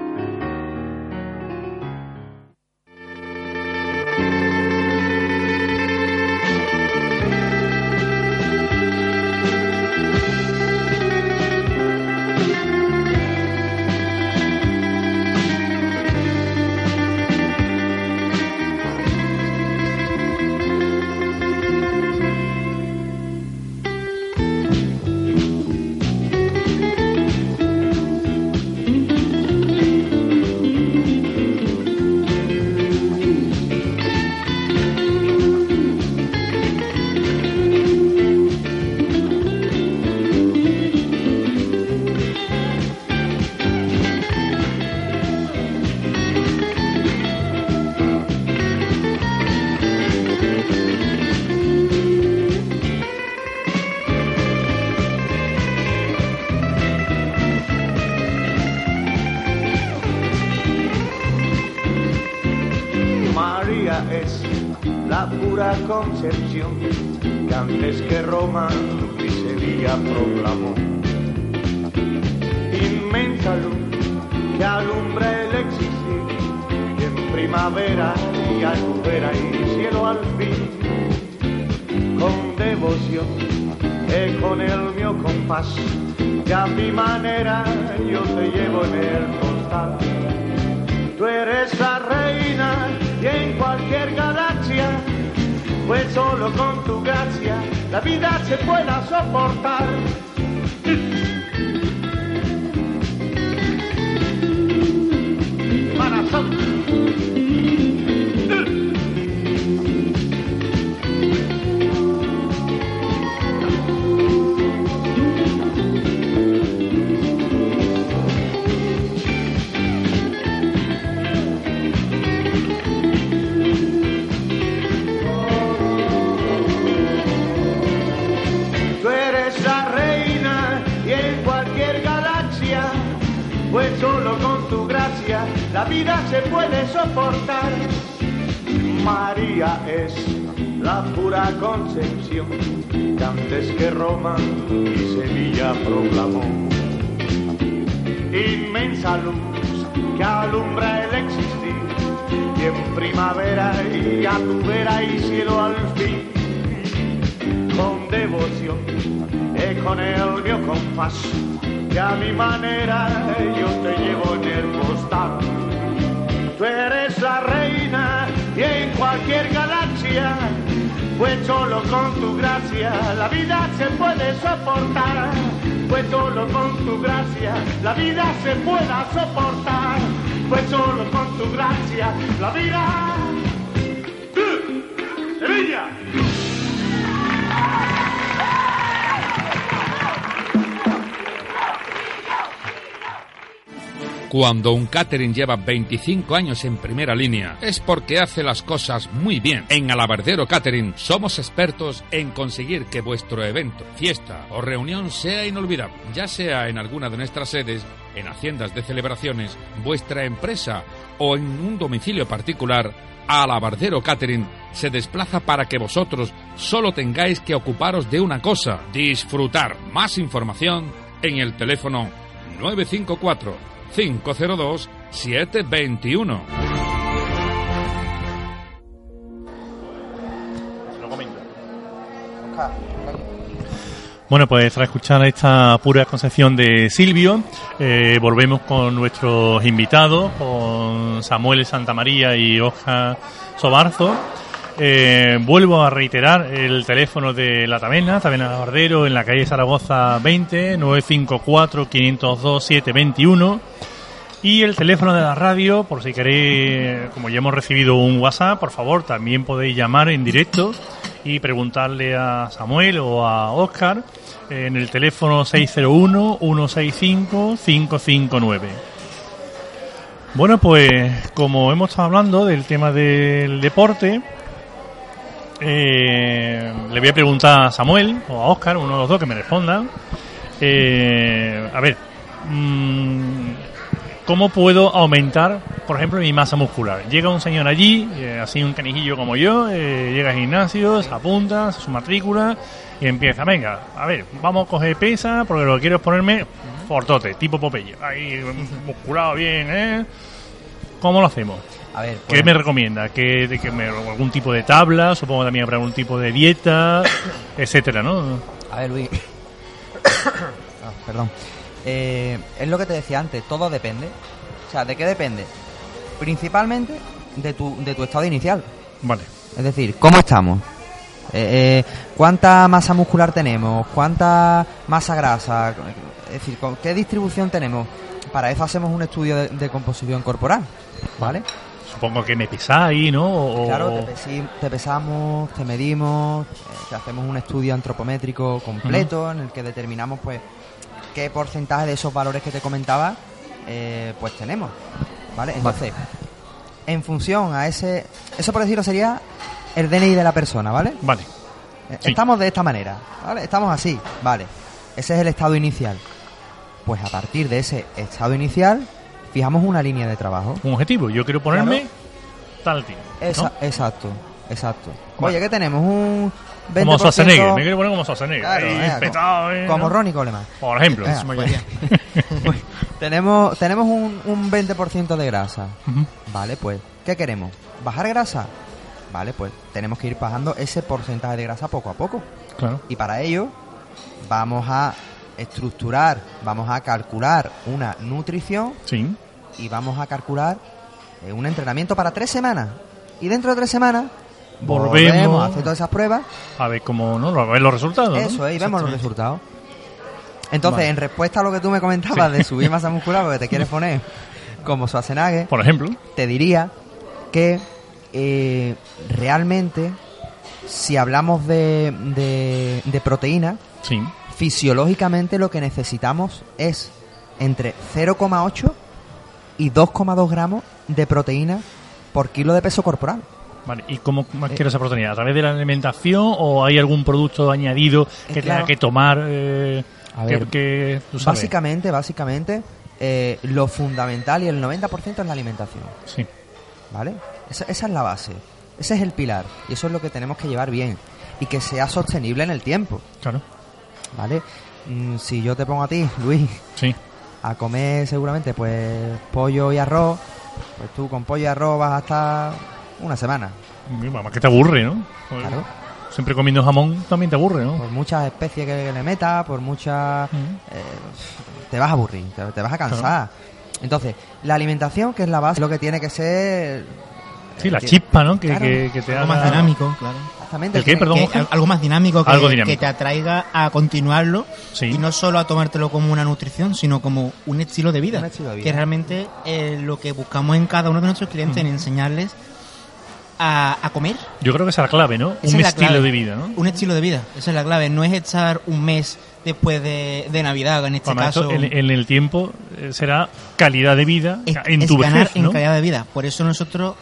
Tú eres la reina y en cualquier galaxia, pues solo con tu gracia la vida se pueda soportar. La vida se puede soportar. María es la pura concepción que antes que Roma y Sevilla proclamó. Inmensa luz que alumbra el existir y en primavera y a tu vera y cielo al fin con devoción y con el mío compás y a mi manera yo te llevo en el. Tú eres la reina y en cualquier galaxia, pues solo con tu gracia la vida se puede soportar. Pues solo con tu gracia la vida se pueda soportar. Pues solo con tu gracia la vida. ¡Sevilla! Cuando un catering lleva 25 años en primera línea, es porque hace las cosas muy bien. En Alabardero Catering somos expertos en conseguir que vuestro evento, fiesta o reunión sea inolvidable, ya sea en alguna de nuestras sedes, en haciendas de celebraciones, vuestra empresa o en un domicilio particular. Alabardero Catering se desplaza para que vosotros solo tengáis que ocuparos de una cosa, disfrutar. Más información en el teléfono 954 502 721. Bueno, pues tras escuchar esta pura concepción de Silvio, eh, volvemos con nuestros invitados, con Samuel Santamaría y Oscar Sobarzo. Eh, vuelvo a reiterar el teléfono de la taberna, Taberna Bardero, en la calle Zaragoza 20, 954 502 721 y el teléfono de la radio, por si queréis, como ya hemos recibido un WhatsApp, por favor, también podéis llamar en directo y preguntarle a Samuel o a Oscar en el teléfono 601-165-559. Bueno, pues como hemos estado hablando del tema del deporte, eh, le voy a preguntar a Samuel o a Oscar, uno de los dos, que me respondan. Eh, a ver, mm, ¿cómo puedo aumentar, por ejemplo, mi masa muscular? Llega un señor allí, eh, así un canijillo como yo, eh, llega al gimnasio, se apunta, su matrícula y empieza, venga, a ver, vamos a coger pesa porque lo que quiero es ponerme fortote, tipo Popeye. Ahí, musculado bien, ¿eh? ¿Cómo lo hacemos? A ver, ¿Qué me recomienda? ¿Qué, de que me, algún tipo de tabla? Supongo también habrá algún tipo de dieta, etcétera, ¿no? A ver, Luis. Ah, perdón. Eh, es lo que te decía antes, todo depende. O sea, ¿de qué depende? Principalmente de tu, de tu estado inicial. Vale. Es decir, ¿cómo estamos? Eh, eh, ¿Cuánta masa muscular tenemos? ¿Cuánta masa grasa? Es decir, ¿con ¿qué distribución tenemos? Para eso hacemos un estudio de, de composición corporal, ¿vale? Supongo que me pesáis, ¿no? O- Claro, te, pesi- te pesamos, te medimos, eh, te hacemos un estudio antropométrico completo en el que determinamos pues qué porcentaje de esos valores que te comentaba eh, pues tenemos, ¿vale? Entonces, en función a ese... Eso por decirlo sería el DNI de la persona, ¿vale? Vale. Eh, Sí. Estamos de esta manera, ¿vale? Estamos así, ¿vale? Ese es el estado inicial. Pues a partir de ese estado inicial, fijamos una línea de trabajo. Un objetivo. Yo quiero ponerme Claro. tal. ¿no? Esa- Exacto, exacto. Vale. Oye, ¿qué tenemos? Un 20%... Como Schwarzenegger. Me quiero poner como Schwarzenegger. Claro, petado, ¿eh? como ¿no? Ronnie Coleman. Por ejemplo. Pues, pues, tenemos tenemos un, un 20% de grasa. Vale, pues, ¿qué queremos? ¿Bajar grasa? Vale, pues tenemos que ir bajando ese porcentaje de grasa poco a poco. Claro. Y para ello vamos a estructurar, vamos a calcular una nutrición Sí. y vamos a calcular eh, un entrenamiento para tres semanas. Y dentro de tres semanas Volvemos. volvemos a hacer todas esas pruebas. A ver cómo, ¿no? A ver los resultados. ¿no? Eso, y vemos los resultados. Entonces, Vale. en respuesta a lo que tú me comentabas Sí. de subir masa muscular, porque te quieres poner como Schwarzenegger, Por ejemplo. te diría que eh, realmente, si hablamos de, de, de proteína, Sí. Fisiológicamente lo que necesitamos es entre 0,8 y 2,2 gramos de proteína por kilo de peso corporal. Vale, ¿y cómo Eh. adquiero esa proteína? ¿A través de la alimentación o hay algún producto añadido que Eh, claro. tenga que tomar? Eh, A que, ver, que tú sabes? Básicamente, básicamente, eh, lo fundamental y el 90% es la alimentación. Sí. ¿Vale? Esa, esa es la base. Ese es el pilar. Y eso es lo que tenemos que llevar bien. Y que sea sostenible en el tiempo. Claro. ¿Vale? Mm, si yo te pongo a ti, Luis, Sí. a comer seguramente pues pollo y arroz, pues tú con pollo y arroz vas a estar una semana. Mamá, que te aburre, ¿no? Pues, Claro. Siempre comiendo jamón también te aburre, ¿no? Por muchas especies que le metas, por muchas... Mm. eh, te vas a aburrir, te, te vas a cansar. Entonces, la alimentación, que es la base, lo que tiene que ser... Sí, la que- chispa, ¿no? Que, Claro. que, que te Algo más haga- dinámico, claro. Exactamente. ¿El qué? Perdón, Que- algo más dinámico que, Algo dinámico. que te atraiga a continuarlo Sí. y no solo a tomártelo como una nutrición, sino como un estilo de vida. Un estilo de vida. Que realmente es lo que buscamos en cada uno de nuestros clientes, en enseñarles a, a comer. Yo creo que esa es la clave, ¿no? Esa un es estilo clave. de vida, ¿no? Un estilo de vida, esa es la clave. No es estar un mes después de, de Navidad, en este Además, esto caso. en, en el tiempo eh, será calidad de vida es, en es tu ganar vejez, en ¿no? calidad de vida. Por eso nosotros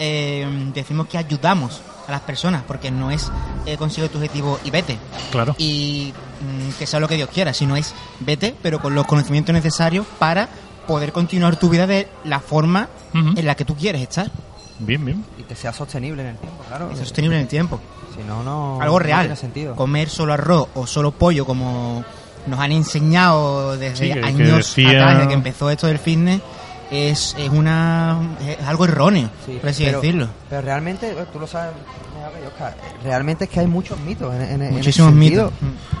eh, decimos que ayudamos a las personas, porque no es eh, consigue tu objetivo y vete. Claro. Y mm, que sea lo que Dios quiera, sino es vete, pero con los conocimientos necesarios para poder continuar tu vida de la forma Ujú. en la que tú quieres estar. Bien, bien. Y que sea sostenible en el tiempo, claro. Es sostenible en el tiempo. Si no, no. Algo no real. tiene sentido. Comer solo arroz o solo pollo, como nos han enseñado desde Sí, que- que años decía- atrás, desde que empezó esto del fitness, es, es una es algo erróneo, Sí, por así pero- decirlo. Pero realmente, eh, tú lo sabes yo, Oscar, realmente es que hay muchos mitos en, en- en ese Muchísimos mitos.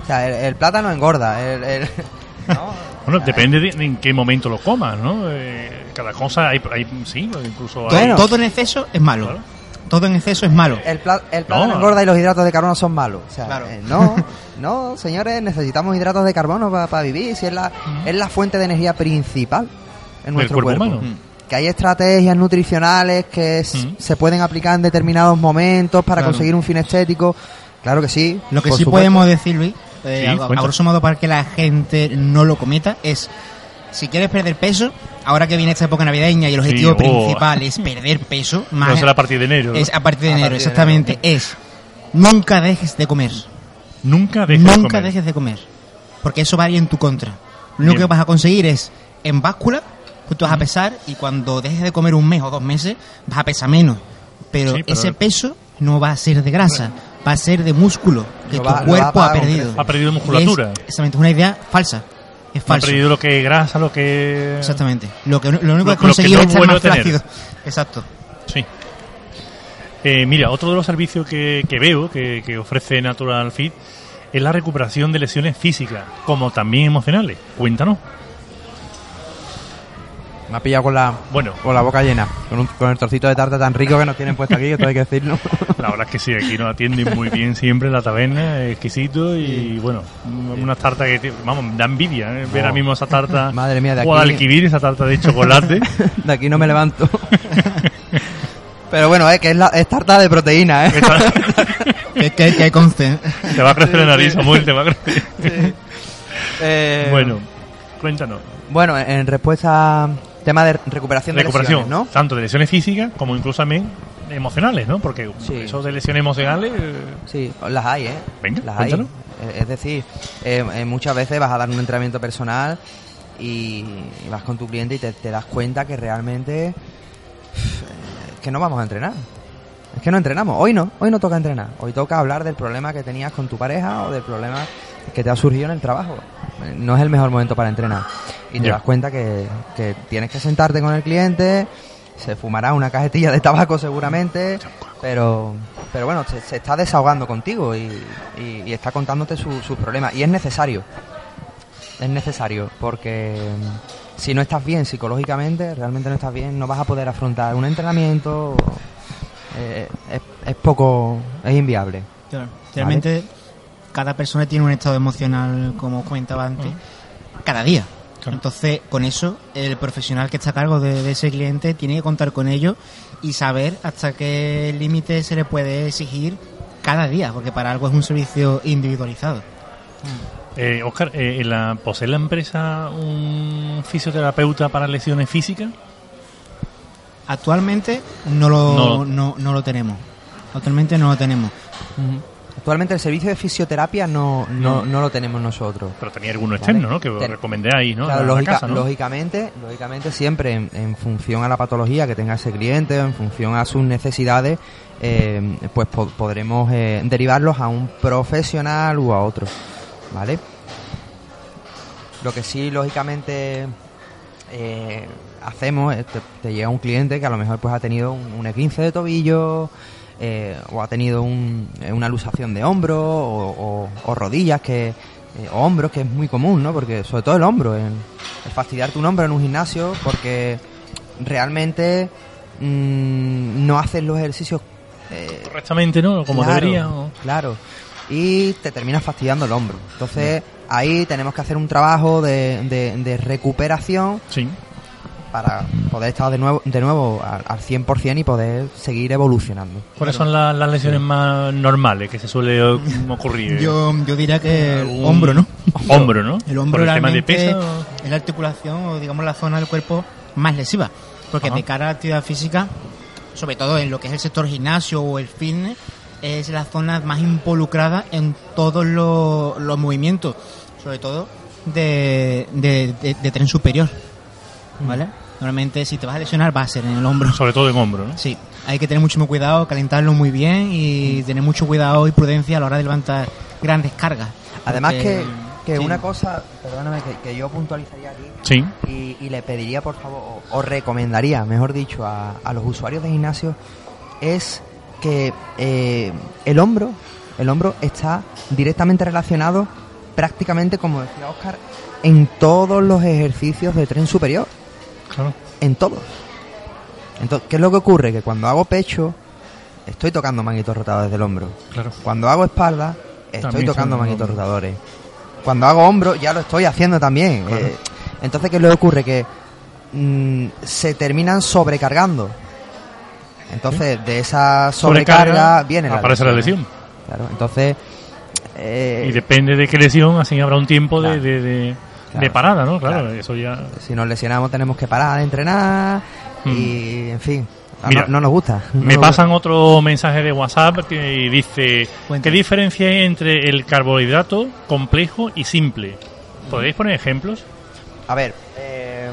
O sea, el, el plátano engorda. El, el- ¿no? Bueno, depende de en qué momento lo comas, ¿no? Eh, cada cosa hay, hay sí, incluso Todo, hay... todo en exceso es malo. Claro. Todo en exceso es malo. El, pla- el plátano No. engorda y los hidratos de carbono son malos. O sea, Claro. eh, no, no, señores, necesitamos hidratos de carbono para vivir. Si es la, es la fuente de energía principal en nuestro cuerpo cuerpo. humano. Que hay estrategias nutricionales que Mm. se pueden aplicar en determinados momentos para Claro. conseguir un fin estético. Claro que sí. Lo que sí supuesto. podemos decir, Luis, eh, Sí, a, grosso modo para que la gente no lo cometa, es si quieres perder peso, ahora que viene esta época navideña y el Sí, objetivo oh. principal es perder peso, más No será a partir de enero. es a partir de A enero, partir de exactamente, es nunca dejes de comer. Nunca dejes de nunca comer. dejes de comer. Porque eso va a ir en tu contra. Lo único Bien. que vas a conseguir es en báscula, pues tú vas a pesar y cuando dejes de comer un mes o dos meses, vas a pesar menos. Pero, Sí, pero- ese peso no va a ser de grasa, va a ser de músculo que tu va- cuerpo ha perdido. Ha perdido musculatura. Es, exactamente, es una idea falsa. Es Ha falso. perdido lo que es grasa, lo que... Exactamente. Lo, que, lo único que que conseguido es es estar bueno más tener. flácido. Exacto. Sí. Eh, mira, otro de los servicios que, que veo que, que ofrece Natural Fit es la recuperación de lesiones físicas, como también emocionales. Cuéntanos. Me ha pillado con la, Bueno, con la boca llena. Con, un- con el trocito de tarta tan rico que nos tienen puesto aquí, esto hay que decirlo. la verdad es que sí, aquí nos atienden muy bien siempre en la taberna, es exquisito y bueno, unas tartas que, vamos, da envidia ¿eh? ver Oh. ahora mismo esa tarta Madre mía, de o aquí- alquivir, esa tarta de chocolate. De aquí no me levanto. Pero bueno, es que es, la, es tarta de proteína, ¿eh? Que, que, que conste. te va a crecer Sí, la nariz, sí. Samuel, te va a crecer. Sí. Eh, Bueno, cuéntanos. Bueno, en respuesta tema de recuperación de Recuperación, lesiones, ¿no? tanto de lesiones físicas como incluso también emocionales, ¿no? Porque Sí. eso de lesiones emocionales... eh, Sí, las hay, ¿eh? Venga, las hay. Eh, Es decir, eh, muchas veces vas a dar un entrenamiento personal y, vas con tu cliente y te, te das cuenta que realmente que no vamos a entrenar. Es que no entrenamos. Hoy no, hoy no toca entrenar. Hoy toca hablar del problema que tenías con tu pareja o del problema que te ha surgido en el trabajo. No es el mejor momento para entrenar. Y te das cuenta que, que tienes que sentarte con el cliente, se fumará una cajetilla de tabaco seguramente, pero, pero bueno, se, se está desahogando contigo y, y- y está contándote su- sus problemas. Y es necesario. Es necesario, porque mm, si no estás bien psicológicamente, realmente no estás bien, no vas a poder afrontar un entrenamiento. eh, es, es poco, es inviable. Claro. Realmente, cada persona tiene un estado emocional, como comentaba antes, cada día. Claro. Entonces, con eso, el profesional que está a cargo de, de ese cliente tiene que contar con ello y saber hasta qué límite se le puede exigir cada día, porque para algo es un servicio individualizado. Eh, Oscar, eh, ¿en la- ¿posee la empresa un fisioterapeuta para lesiones físicas? Actualmente no lo, No. no, no lo tenemos. Actualmente no lo tenemos. Actualmente el servicio de fisioterapia no, no, No. no lo tenemos nosotros. Pero tenía alguno externo, ¿no? Que Ten- recomendáis, ¿no? Claro, lógica- casa, ¿no? lógicamente, lógicamente siempre en, en función a la patología que tenga ese cliente, en función a sus necesidades, eh, pues po- podremos eh, derivarlos a un profesional u a otro, ¿vale? Lo que sí, lógicamente, eh, hacemos, es te, te llega un cliente que a lo mejor pues ha tenido un, un E15 de tobillo, eh, o ha tenido un- eh, una luxación de hombro, o, o- o rodillas, que eh, o hombros, que es muy común, ¿no? Porque sobre todo el hombro, el, el fastidiarte un hombro en un gimnasio, porque realmente mm, no haces los ejercicios eh, Correctamente, ¿no? Como Claro, debería. Claro. Y te terminas fastidiando el hombro. Entonces, ahí tenemos que hacer un trabajo de, de- de recuperación Sí. Para poder estar de nuevo, de nuevo al, al 100% y poder seguir evolucionando. ¿Cuáles son la- las lesiones más normales que se suele ocurrir? Yo, yo diría que el hombro, ¿no? Hombro, ¿no? El hombro el tema de peso. es la articulación o digamos la zona del cuerpo más lesiva. Porque Ajá. de cara a la actividad física, sobre todo en lo que es el sector gimnasio o el fitness, es la zona más involucrada en todos los, los movimientos, sobre todo de, de, de- de tren superior. ¿Vale? Normalmente si te vas a lesionar va a ser en el hombro. Sobre todo en hombro, ¿no? Sí, hay que tener mucho cuidado, calentarlo muy bien y tener mucho cuidado y prudencia a la hora de levantar grandes cargas. Además Porque- que, que sí. una cosa, perdóname, que, que yo puntualizaría aquí Sí. y, y le pediría, por favor, o, o recomendaría, mejor dicho, a, a los usuarios de gimnasio es que eh, el hombro, el hombro está directamente relacionado, prácticamente como decía Oscar, en todos los ejercicios de tren superior, Claro. en todos. Entonces, ¿qué es lo que ocurre? Que cuando hago pecho, estoy tocando manguitos rotadores del hombro. Claro. Cuando hago espalda, estoy También tocando hombros. rotadores. Cuando hago hombro, ya lo estoy haciendo también. Claro. Eh, entonces, ¿qué es lo que ocurre? Que mm, se terminan sobrecargando. Entonces, de esa sobrecarga, Sobrecarga, viene la aparece la lesión. Claro, entonces... eh, Y depende de qué lesión, así habrá un tiempo de, Claro. de, de- Claro. de parada, ¿no? Claro, Claro. eso ya... si nos lesionamos tenemos que parar de entrenar Mm. y, en fin, no- Mira, no, nos gusta. No Me nos pasan otro mensaje de WhatsApp que dice Cuéntame. ¿Qué diferencia hay entre el carbohidrato complejo y simple? ¿Podéis poner ejemplos? A ver, eh,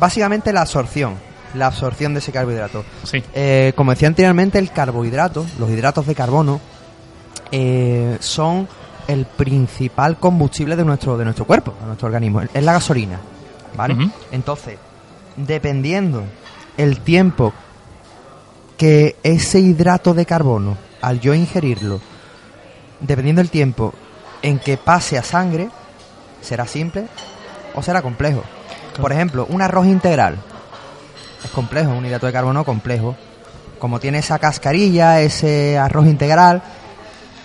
básicamente la absorción, la absorción de ese carbohidrato. Sí. Eh, como decía anteriormente, el carbohidrato, los hidratos de carbono, eh, son el principal combustible de nuestro, de nuestro cuerpo, de nuestro organismo. Es la gasolina, ¿vale? Entonces, dependiendo el tiempo que ese hidrato de carbono, al yo ingerirlo, dependiendo el tiempo en que pase a sangre, será simple o será complejo. Por ejemplo, un arroz integral es complejo, un hidrato de carbono complejo. Como tiene esa cascarilla, ese arroz integral,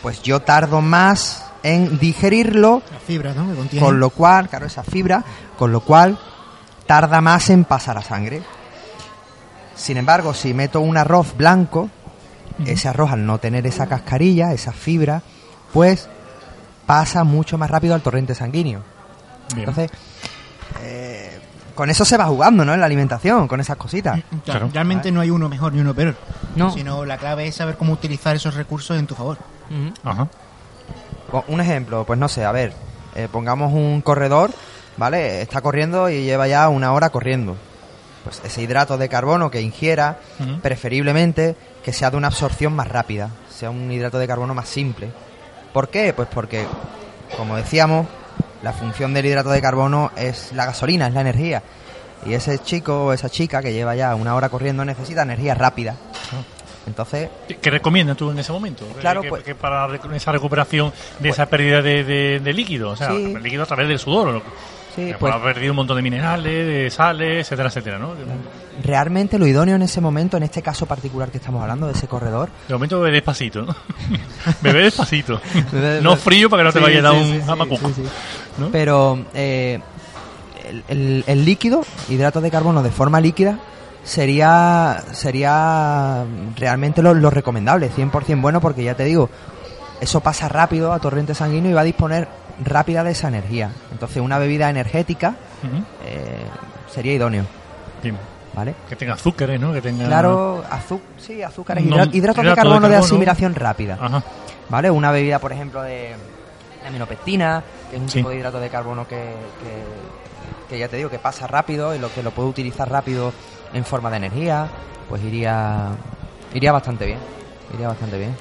pues yo tardo más en digerirlo, La fibra, ¿no? Que contiene. con lo cual, claro, esa fibra, con lo cual tarda más en pasar a sangre. Sin embargo, si meto un arroz blanco, ese arroz al no tener esa cascarilla, esa fibra, pues pasa mucho más rápido al torrente sanguíneo. Bien. Entonces, eh, con eso se va jugando, ¿no? En la alimentación, con esas cositas. Claro, Claro. Realmente no hay uno mejor ni uno peor. No. Sino la clave es saber cómo utilizar esos recursos en tu favor. Ajá. Un ejemplo, pues no sé, a ver, eh, pongamos un corredor, ¿vale? Está corriendo y lleva ya una hora corriendo. Pues ese hidrato de carbono que ingiera, preferiblemente que sea de una absorción más rápida, sea un hidrato de carbono más simple. ¿Por qué? Pues porque, como decíamos, la función del hidrato de carbono es la gasolina, es la energía. Y ese chico o esa chica que lleva ya una hora corriendo necesita energía rápida. Entonces, ¿Qué- ¿Qué recomiendas tú en ese momento? Claro, que, pues- que para esa recuperación de esa pérdida de, de- de líquido, o sea, Sí. el líquido a través del sudor, ¿no? sí, pues ha perdido un montón de minerales, de sales, etcétera, etcétera, ¿no? realmente lo idóneo en ese momento, en este caso particular que estamos hablando, de ese corredor, De momento bebe despacito, ¿no? bebe despacito. No frío para que no te Sí, vaya a dar sí, un jamacuco. ¿no? Pero eh, el, el- el líquido, hidratos de carbono de forma líquida, sería sería realmente lo, lo recomendable, 100% bueno, porque ya te digo, eso pasa rápido a torrente sanguíneo y va a disponer rápida de esa energía. Entonces, una bebida energética eh, sería idóneo. ¿vale? Que tenga azúcares, ¿no? Que tenga... Claro, azu sí, azúcares, No, hidra- hidratos de hidrato de carbono de asimilación rápida. Ajá. ¿Vale? Una bebida, por ejemplo, de, aminopectina, que es un Sí. tipo de hidrato de carbono que, que, que ya te digo que pasa rápido y lo que lo puedo utilizar rápido en forma de energía, pues iría iría bastante bien. Iría bastante bien.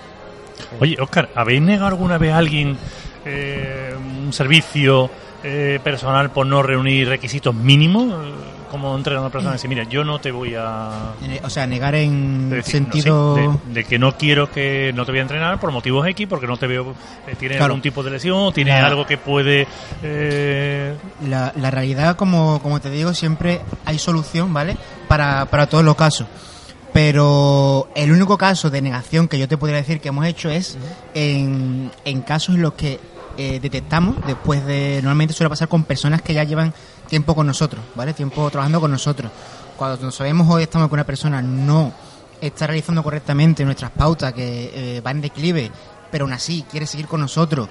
Oye, Oscar, ¿habéis negado alguna vez a alguien eh, un servicio eh, personal por no reunir requisitos mínimos? Como entrenar a una persona y decir, mira, yo no te voy a... Eh, O sea, negar en decir, sentido... no, sí, de, de que no quiero que no te voy a entrenar por motivos X, porque no te veo, eh, Claro. algún tipo de lesión, Claro. algo que puede... eh, La, la realidad, como, como te digo, siempre hay solución, ¿vale? Para, para todos los casos. Pero el único caso de negación que yo te podría decir que hemos hecho es en, en casos en los que eh, detectamos después de... Normalmente suele pasar con personas que ya llevan tiempo con nosotros, ¿vale? Tiempo trabajando con nosotros. Cuando nos sabemos hoy estamos con una persona no está realizando correctamente nuestras pautas, que eh, va en declive, pero aún así quiere seguir con nosotros,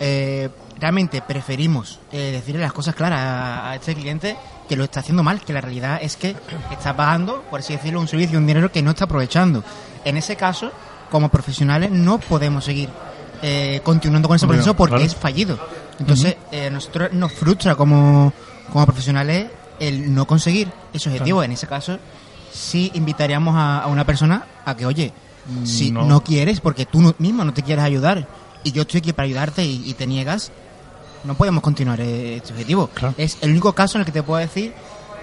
eh, realmente preferimos eh, decirle las cosas claras a, a este cliente que lo está haciendo mal, que la realidad es que está pagando, por así decirlo, un servicio, un dinero que no está aprovechando. En ese caso, como profesionales, no podemos seguir eh, continuando con ese proceso porque claro. es fallido. Entonces, eh, a nosotros nos frustra como, como profesionales el no conseguir ese objetivo. Claro. En ese caso, sí invitaríamos a, a una persona a que, oye, si No. no, quieres, porque tú no- mismo no te quieres ayudar y yo estoy aquí para ayudarte y, y te niegas, no podemos continuar eh, este objetivo. Es el único caso en el que te puedo decir,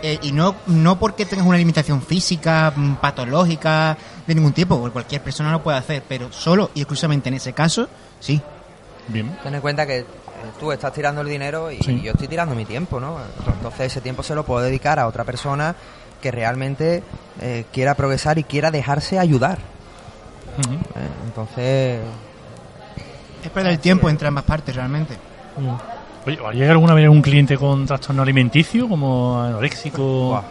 eh, y no, no porque tengas una limitación física, mm, patológica, de ningún tipo, porque cualquier persona lo puede hacer, pero solo y exclusivamente en ese caso, sí. Bien. Ten en cuenta que tú estás tirando el dinero y Sí. yo estoy tirando mi tiempo, ¿no? Entonces ese tiempo se lo puedo dedicar a otra persona que realmente eh, quiera progresar y quiera dejarse ayudar. Eh, entonces... Es perder el tiempo entre ambas partes, realmente. Oye, ¿ha llegado alguna vez un cliente con trastorno alimenticio, como anoréxico?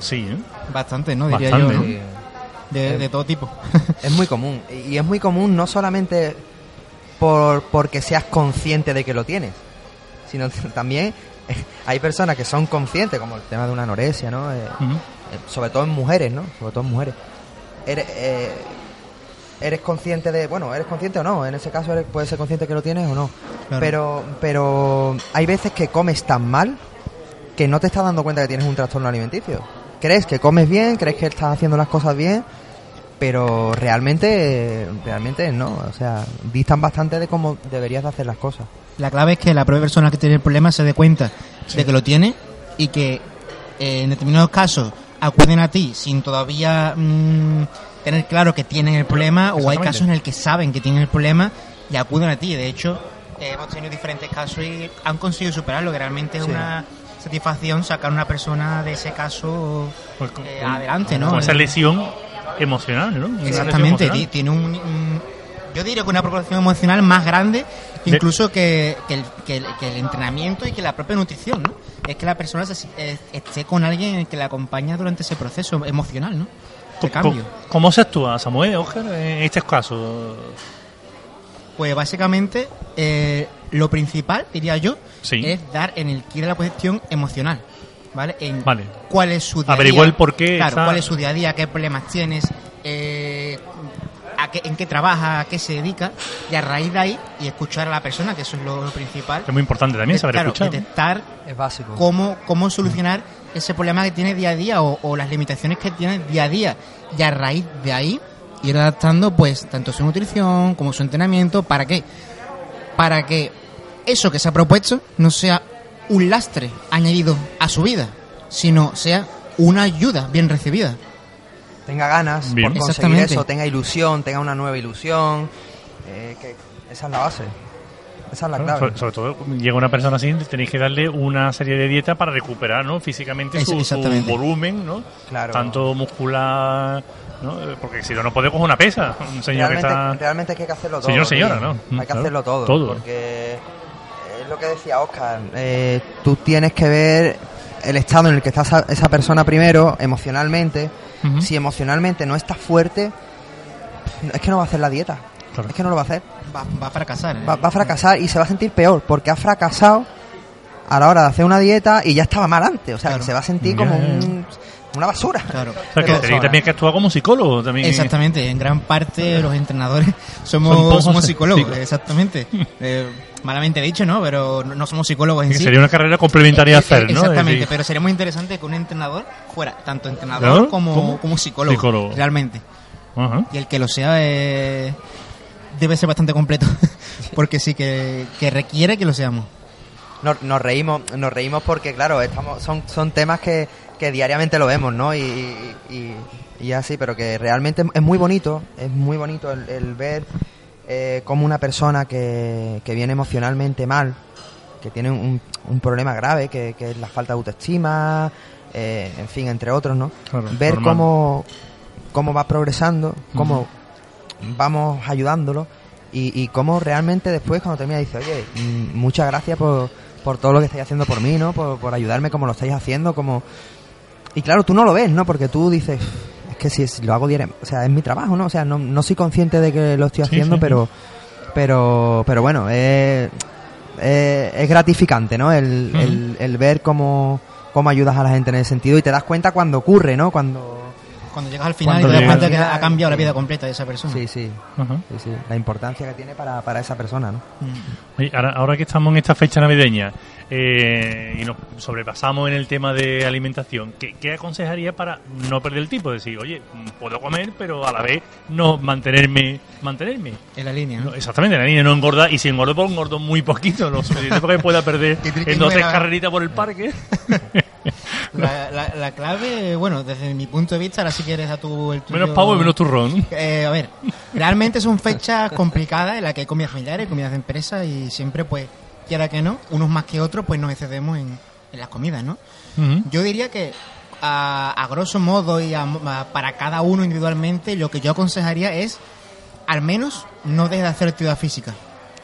sí. ¿eh? Bastante, ¿no? Diría Bastante, yo. ¿no? ¿no? De, de todo tipo. Es muy común. Y es muy común no solamente por porque seas consciente de que lo tienes, sino también eh, hay personas que son conscientes, como el tema de una anorexia, ¿no? Eh, eh, sobre todo en mujeres, ¿no? Sobre todo en mujeres. Eres, eh, eres consciente de, bueno, eres consciente o no, en ese caso eres, puedes ser consciente que lo tienes o no. Claro. Pero, pero hay veces que comes tan mal que no te estás dando cuenta que tienes un trastorno alimenticio. Crees que comes bien, crees que estás haciendo las cosas bien, pero realmente, realmente no. O sea, distan bastante de cómo deberías de hacer las cosas. La clave es que la propia persona que tiene el problema se dé cuenta de que lo tiene y que eh, en determinados casos acuden a ti sin todavía mm, tener claro que tienen el problema o hay casos en el que saben que tienen el problema y acuden a ti. De hecho, eh, hemos tenido diferentes casos y han conseguido superarlo, que realmente es Sí. una satisfacción sacar a una persona de ese caso Pues con- eh, con- adelante, con ¿no? esa lesión emocional, ¿no? Exactamente, emocional. ti- tiene un, un- yo diría que una proporción emocional más grande incluso que, que el, que el- que el entrenamiento y que la propia nutrición, ¿no? Es que la persona se- esté con alguien que la acompaña durante ese proceso emocional, ¿no? De ¿Cómo- cambio. ¿Cómo se actúa, Samuel, Oscar, en estos casos? Pues básicamente eh, lo principal, diría yo, Sí. es dar en el quiere la cuestión emocional, ¿vale? En Vale. cuál es su día a Averiguar día. el por qué Claro, está- cuál es su día a día, qué problemas tienes, eh, a qué, en qué trabaja, a qué se dedica, y a raíz de ahí, y escuchar a la persona, que eso es lo, lo principal. Es muy importante también saber claro, escuchar. detectar Es básico. cómo, cómo solucionar ese problema que tiene día a día o, o las limitaciones que tiene día a día. Y a raíz de ahí, ir adaptando pues tanto su nutrición como su entrenamiento. ¿Para qué? Para que eso que se ha propuesto no sea un lastre añadido a su vida, sino sea una ayuda bien recibida. Tenga ganas Bien. por conseguir eso, tenga ilusión, tenga una nueva ilusión. eh, que esa es la base. Esa es la clave. sobre, sobre todo, llega una persona así, tenéis que darle una serie de dietas para recuperar ¿no? físicamente su, volumen, ¿no? Claro. tanto muscular, ¿no? Porque si no, no puede coger una pesa. Un señor realmente, que está. realmente hay que hacerlo todo. Señor, señora. ¿no? Hay que Claro, hacerlo todo. todo. Porque lo que decía Oscar. eh, tú tienes que ver el estado en el que está esa, persona primero, emocionalmente. Si emocionalmente no está fuerte, es que no va a hacer la dieta. Claro. Es que no lo va a hacer. Va, va a fracasar. ¿eh? Va, va a fracasar y se va a sentir peor porque ha fracasado a la hora de hacer una dieta y ya estaba mal antes. O sea, Claro. que se va a sentir como un- una basura. Claro. O sea, que tenéis también que actuar como psicólogo. También. Exactamente, en gran parte los entrenadores somos, somos psi- psicólogos, psicó- exactamente. Eh, malamente dicho, ¿no? Pero no, somos psicólogos en Que sí. sería una carrera complementaria Eh, a hacer, eh, ¿no? Exactamente, pero sería muy interesante que un entrenador fuera tanto entrenador como, como psicólogo, Psicólogo. realmente. ajá. Y el que lo sea eh, debe ser bastante completo, porque sí que, que requiere que lo seamos. Nos, nos reímos nos reímos porque claro estamos son son temas que, que diariamente lo vemos no y, y, y así pero que realmente es muy bonito es muy bonito el, el ver eh, cómo una persona que, que viene emocionalmente mal que tiene un, un problema grave que, que es la falta de autoestima eh, en fin entre otros no Claro, ver normal. cómo cómo va progresando cómo vamos ayudándolo Y, y cómo realmente después, cuando termina, dice, oye, mm, muchas gracias por, por todo lo que estáis haciendo por mí, ¿no? Por, por ayudarme como lo estáis haciendo, como... Y claro, tú no lo ves, ¿no? Porque tú dices, es que si es- lo hago diario, o sea, es mi trabajo, ¿no? O sea, no, no soy consciente de que lo estoy haciendo, sí, pero, pero, pero bueno, es, es, es gratificante, ¿no? El, el, el ver cómo, cómo ayudas a la gente en ese sentido y te das cuenta cuando ocurre, ¿no? Cuando... Cuando llegas al final y Cuando te das cuenta que ha cambiado la vida completa de esa persona. Sí, sí, sí, sí, la importancia que tiene para, para esa persona, ¿no? Oye, ahora, ahora que estamos en esta fecha navideña eh, y nos sobrepasamos en el tema de alimentación, ¿qué, qué aconsejaría para no perder el tipo? Decir, oye, puedo comer, pero a la vez no mantenerme. mantenerme. En la línea, ¿no? No, exactamente, la niña no engorda y si engordo, pues engordo muy poquito, lo suficiente para que pueda perder en dos tres carreritas por el parque. La, la- la clave, bueno, desde mi punto de vista, ahora si quieres a tu el tuyo- menos pavo y menos turrón. Eh, a ver, realmente son fechas complicadas en las que hay comidas familiares, comidas de empresa y siempre, pues, quiera que no, unos más que otros, pues nos excedemos en, en las comidas, ¿no? Yo diría que a, a grosso modo y a- a- para cada uno individualmente, lo que yo aconsejaría es, al menos, no dejes de hacer actividad física.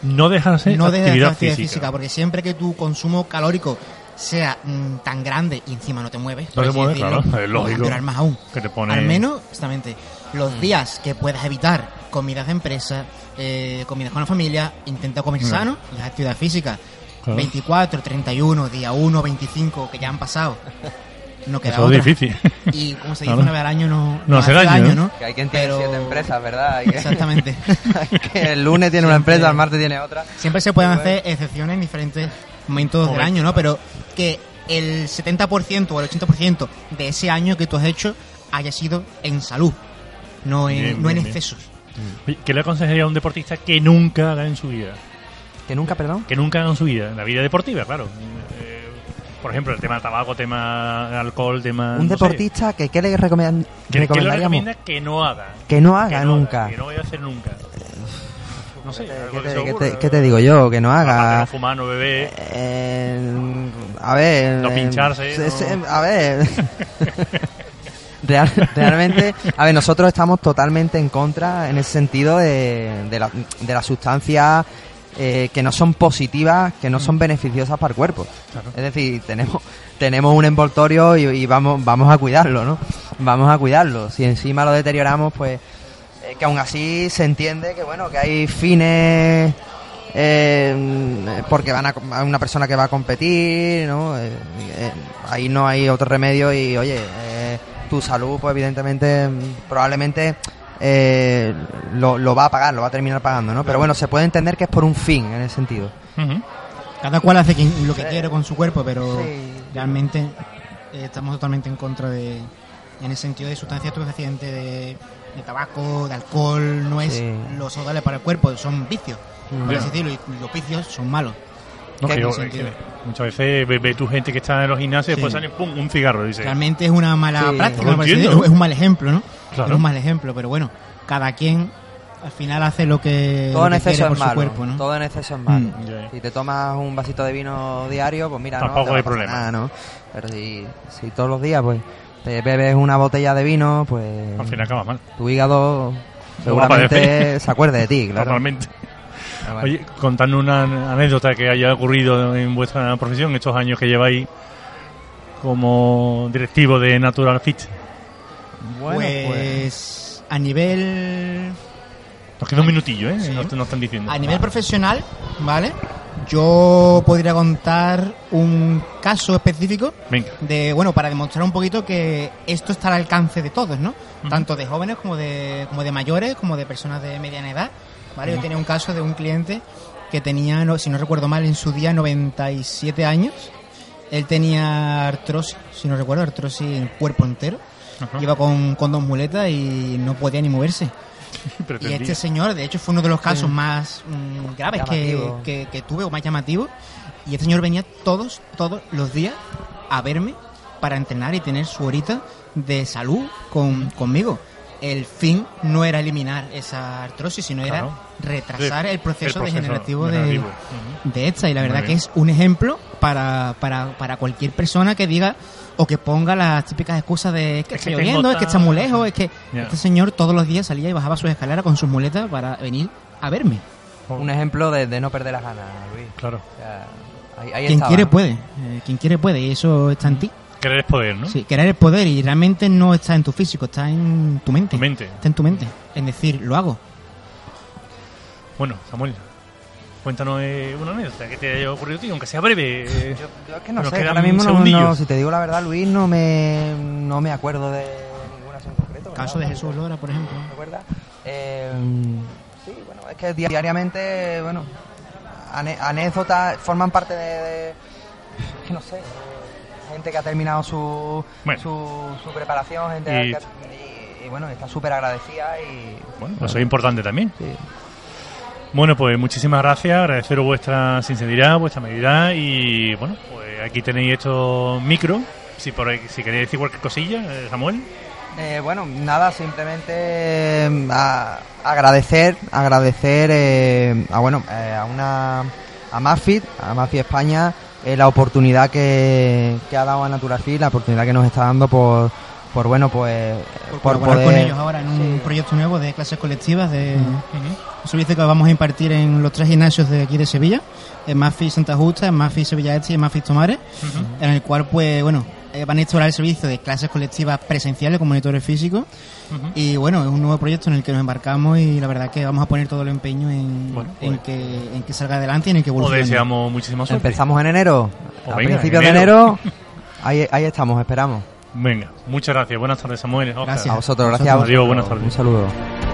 No dejarse no dejes de hacer actividad física. física. porque siempre que tu consumo calórico sea mm, tan grande y encima no te mueves, No te mueves, decirlo, claro, es vas a lógico. más aún. Que te pone- Al menos, justamente, Mm. los días que puedas evitar comidas de empresa, eh, comidas con la familia, intenta comer sano y haz actividad física. Claro. 24, 31, día 1, 25, que ya han pasado. No queda Eso es otra. difícil. Y como se dice Claro. una vez al año no, No hace daño, ¿no? Que hay quien tiene Pero- siete empresas, ¿verdad? Que- Exactamente. que el lunes tiene una empresa, el martes tiene otra. Siempre se pueden hacer excepciones en diferentes momentos del año, ¿no? Pero que el 70% o el 80% de ese año que tú has hecho haya sido en salud, no en, Bien, no en bien. Oye, ¿Qué le aconsejaría a un deportista que nunca haga en su vida? Que nunca, perdón. Que nunca haga en su vida, en la vida deportiva, claro. Eh, por ejemplo, el tema tabaco, tema alcohol, tema... Un no sé. deportista que ¿qué le recomiendan- ¿Qué, qué le recomendaríamos? recomienda que no haga? Que no haga Que no nunca. que no vaya a hacer nunca. No sé, ¿Qué algo que te, se qué te- qué te digo yo? Que no haga. no fumar, no beber. Eh, a ver. No eh, pincharse, no- a ver. Real- realmente, a ver, nosotros estamos totalmente en contra en ese sentido de, de, la- de las sustancias eh, que no son positivas, que no son beneficiosas para el cuerpo. Claro. Es decir, tenemos tenemos un envoltorio y, y vamos vamos a cuidarlo, ¿no? Vamos a cuidarlo. Si encima lo deterioramos, pues eh, que aún así se entiende que bueno que hay fines eh, porque van a, una persona que va a competir, ¿no? Eh, eh, ahí no hay otro remedio y oye, eh, tu salud, pues evidentemente, mm, probablemente eh, lo, lo va a pagar, lo va a terminar pagando, ¿no? Pero bueno, se puede entender que es por un fin en ese sentido. Cada cual hace quien- lo que quiere con su cuerpo, pero Sí. realmente eh, estamos totalmente en contra de, en el sentido de sustancias estupefacientes, de, de tabaco, de alcohol, no es Sí. lo saludable para el cuerpo, son vicios, por así decirlo, y los vicios son malos. No, ¿Qué que yo- sentido? que muchas veces ve, ve tu gente que está en los gimnasios y Sí. después sale pum, un cigarro. Dice, Realmente es una mala Sí. práctica, No es un mal ejemplo, ¿no? Claro. Es un mal ejemplo, pero bueno, cada quien al final hace lo que, Todo lo en quiere por es su malo. cuerpo, ¿no? Todo en exceso es malo. Mm. Si te tomas un vasito de vino diario, pues mira, Tampoco no te hay problema. nada, ¿no? Pero si, si todos los días, pues, te bebes una botella de vino, pues... al final acaba mal. Tu hígado seguramente se acuerde de ti, claro. Normalmente. Ah, vale. Oye, contando una anécdota que haya ocurrido en vuestra profesión, estos años que lleváis como directivo de Natural Fit. Bueno, pues, a nivel Nos queda un minutillo, ¿eh? Sí. Nos, nos están diciendo. A nivel profesional, ¿vale? Yo podría contar un caso específico Venga. de, bueno, para demostrar un poquito que esto está al alcance de todos, ¿no? Tanto de jóvenes como de, como de mayores, como de personas de mediana edad, ¿vale? Yo tenía un caso de un cliente que tenía, no, si no recuerdo mal, en su día 97 años. Él tenía artrosis, si no recuerdo, artrosis en el cuerpo entero. Ajá. Iba con, con dos muletas y no podía ni moverse. Y este señor, de hecho, fue uno de los casos más mm, graves que, que tuve, o más llamativos. Y este señor venía todos, todos los días a verme para entrenar y tener su horita de salud con, conmigo. El fin no era eliminar esa artrosis, sino Claro. era retrasar el proceso, El proceso degenerativo, de, degenerativo. Ujú. de esta. Y la verdad que es un ejemplo para, para, para cualquier persona que diga o que ponga las típicas excusas de es que Es está que lloviendo, es que está muy lejos, es que este señor todos los días salía y bajaba sus escaleras con sus muletas para venir a verme. un ejemplo de, de no perder las ganas, Luis. Claro. O sea, ahí, ahí Quien estaba, quiere ¿no? puede. Eh, quien quiere puede. Y eso está en ti. Querer es poder, ¿no? Sí, querer el poder y realmente no está en tu físico, está en tu mente. Tu mente. Está en tu mente. En decir, lo hago. Bueno, Samuel, cuéntanos eh, una anécdota que te haya ocurrido a ti, aunque sea breve. eh, Yo, yo es que no sé, ahora mismo no, si te digo la verdad, Luis, no me, no me acuerdo de ninguna en concreto. Caso de Jesús Lora, por ejemplo. ¿Te acuerdas? Eh, sí, bueno, es que diariamente, bueno, anécdotas forman parte de, de- es que no sé, de gente que ha terminado su, Bueno. su, su preparación, gente Y- que, y, y, bueno, está súper agradecida y Bueno, eso es importante también. Bueno, pues muchísimas gracias, agradeceros vuestra sinceridad, vuestra medida y bueno, pues aquí tenéis estos micros. Si por si queréis decir cualquier cosilla, eh, Samuel. Eh, bueno, nada, simplemente eh, a- agradecer, agradecer eh, a bueno, eh, a una a Mafit, a Mafit España, eh, la oportunidad que, que ha dado a Naturafil, la oportunidad que nos está dando por, por bueno, pues Por colaborar con ellos ahora en un proyecto nuevo de clases colectivas de un servicio que vamos a impartir en los tres gimnasios de aquí de Sevilla, en Mafi Santa Justa, en Mafi Sevilla Este y en Mafi Tomares, en el cual pues bueno, eh, van a instaurar el servicio de clases colectivas presenciales con monitores físicos y bueno, es un nuevo proyecto en el que nos embarcamos y la verdad que vamos a poner todo el empeño en, en, que, en que salga adelante y en el que Os evolucione. deseamos muchísima suerte. Empezamos en enero, O a venga, principios enero. de enero, ahí, ahí estamos, esperamos. Venga, muchas gracias. Buenas tardes, Samuel. Oscar. A vosotros, gracias. a Adiós, vosotros. buenas tardes. Un saludo.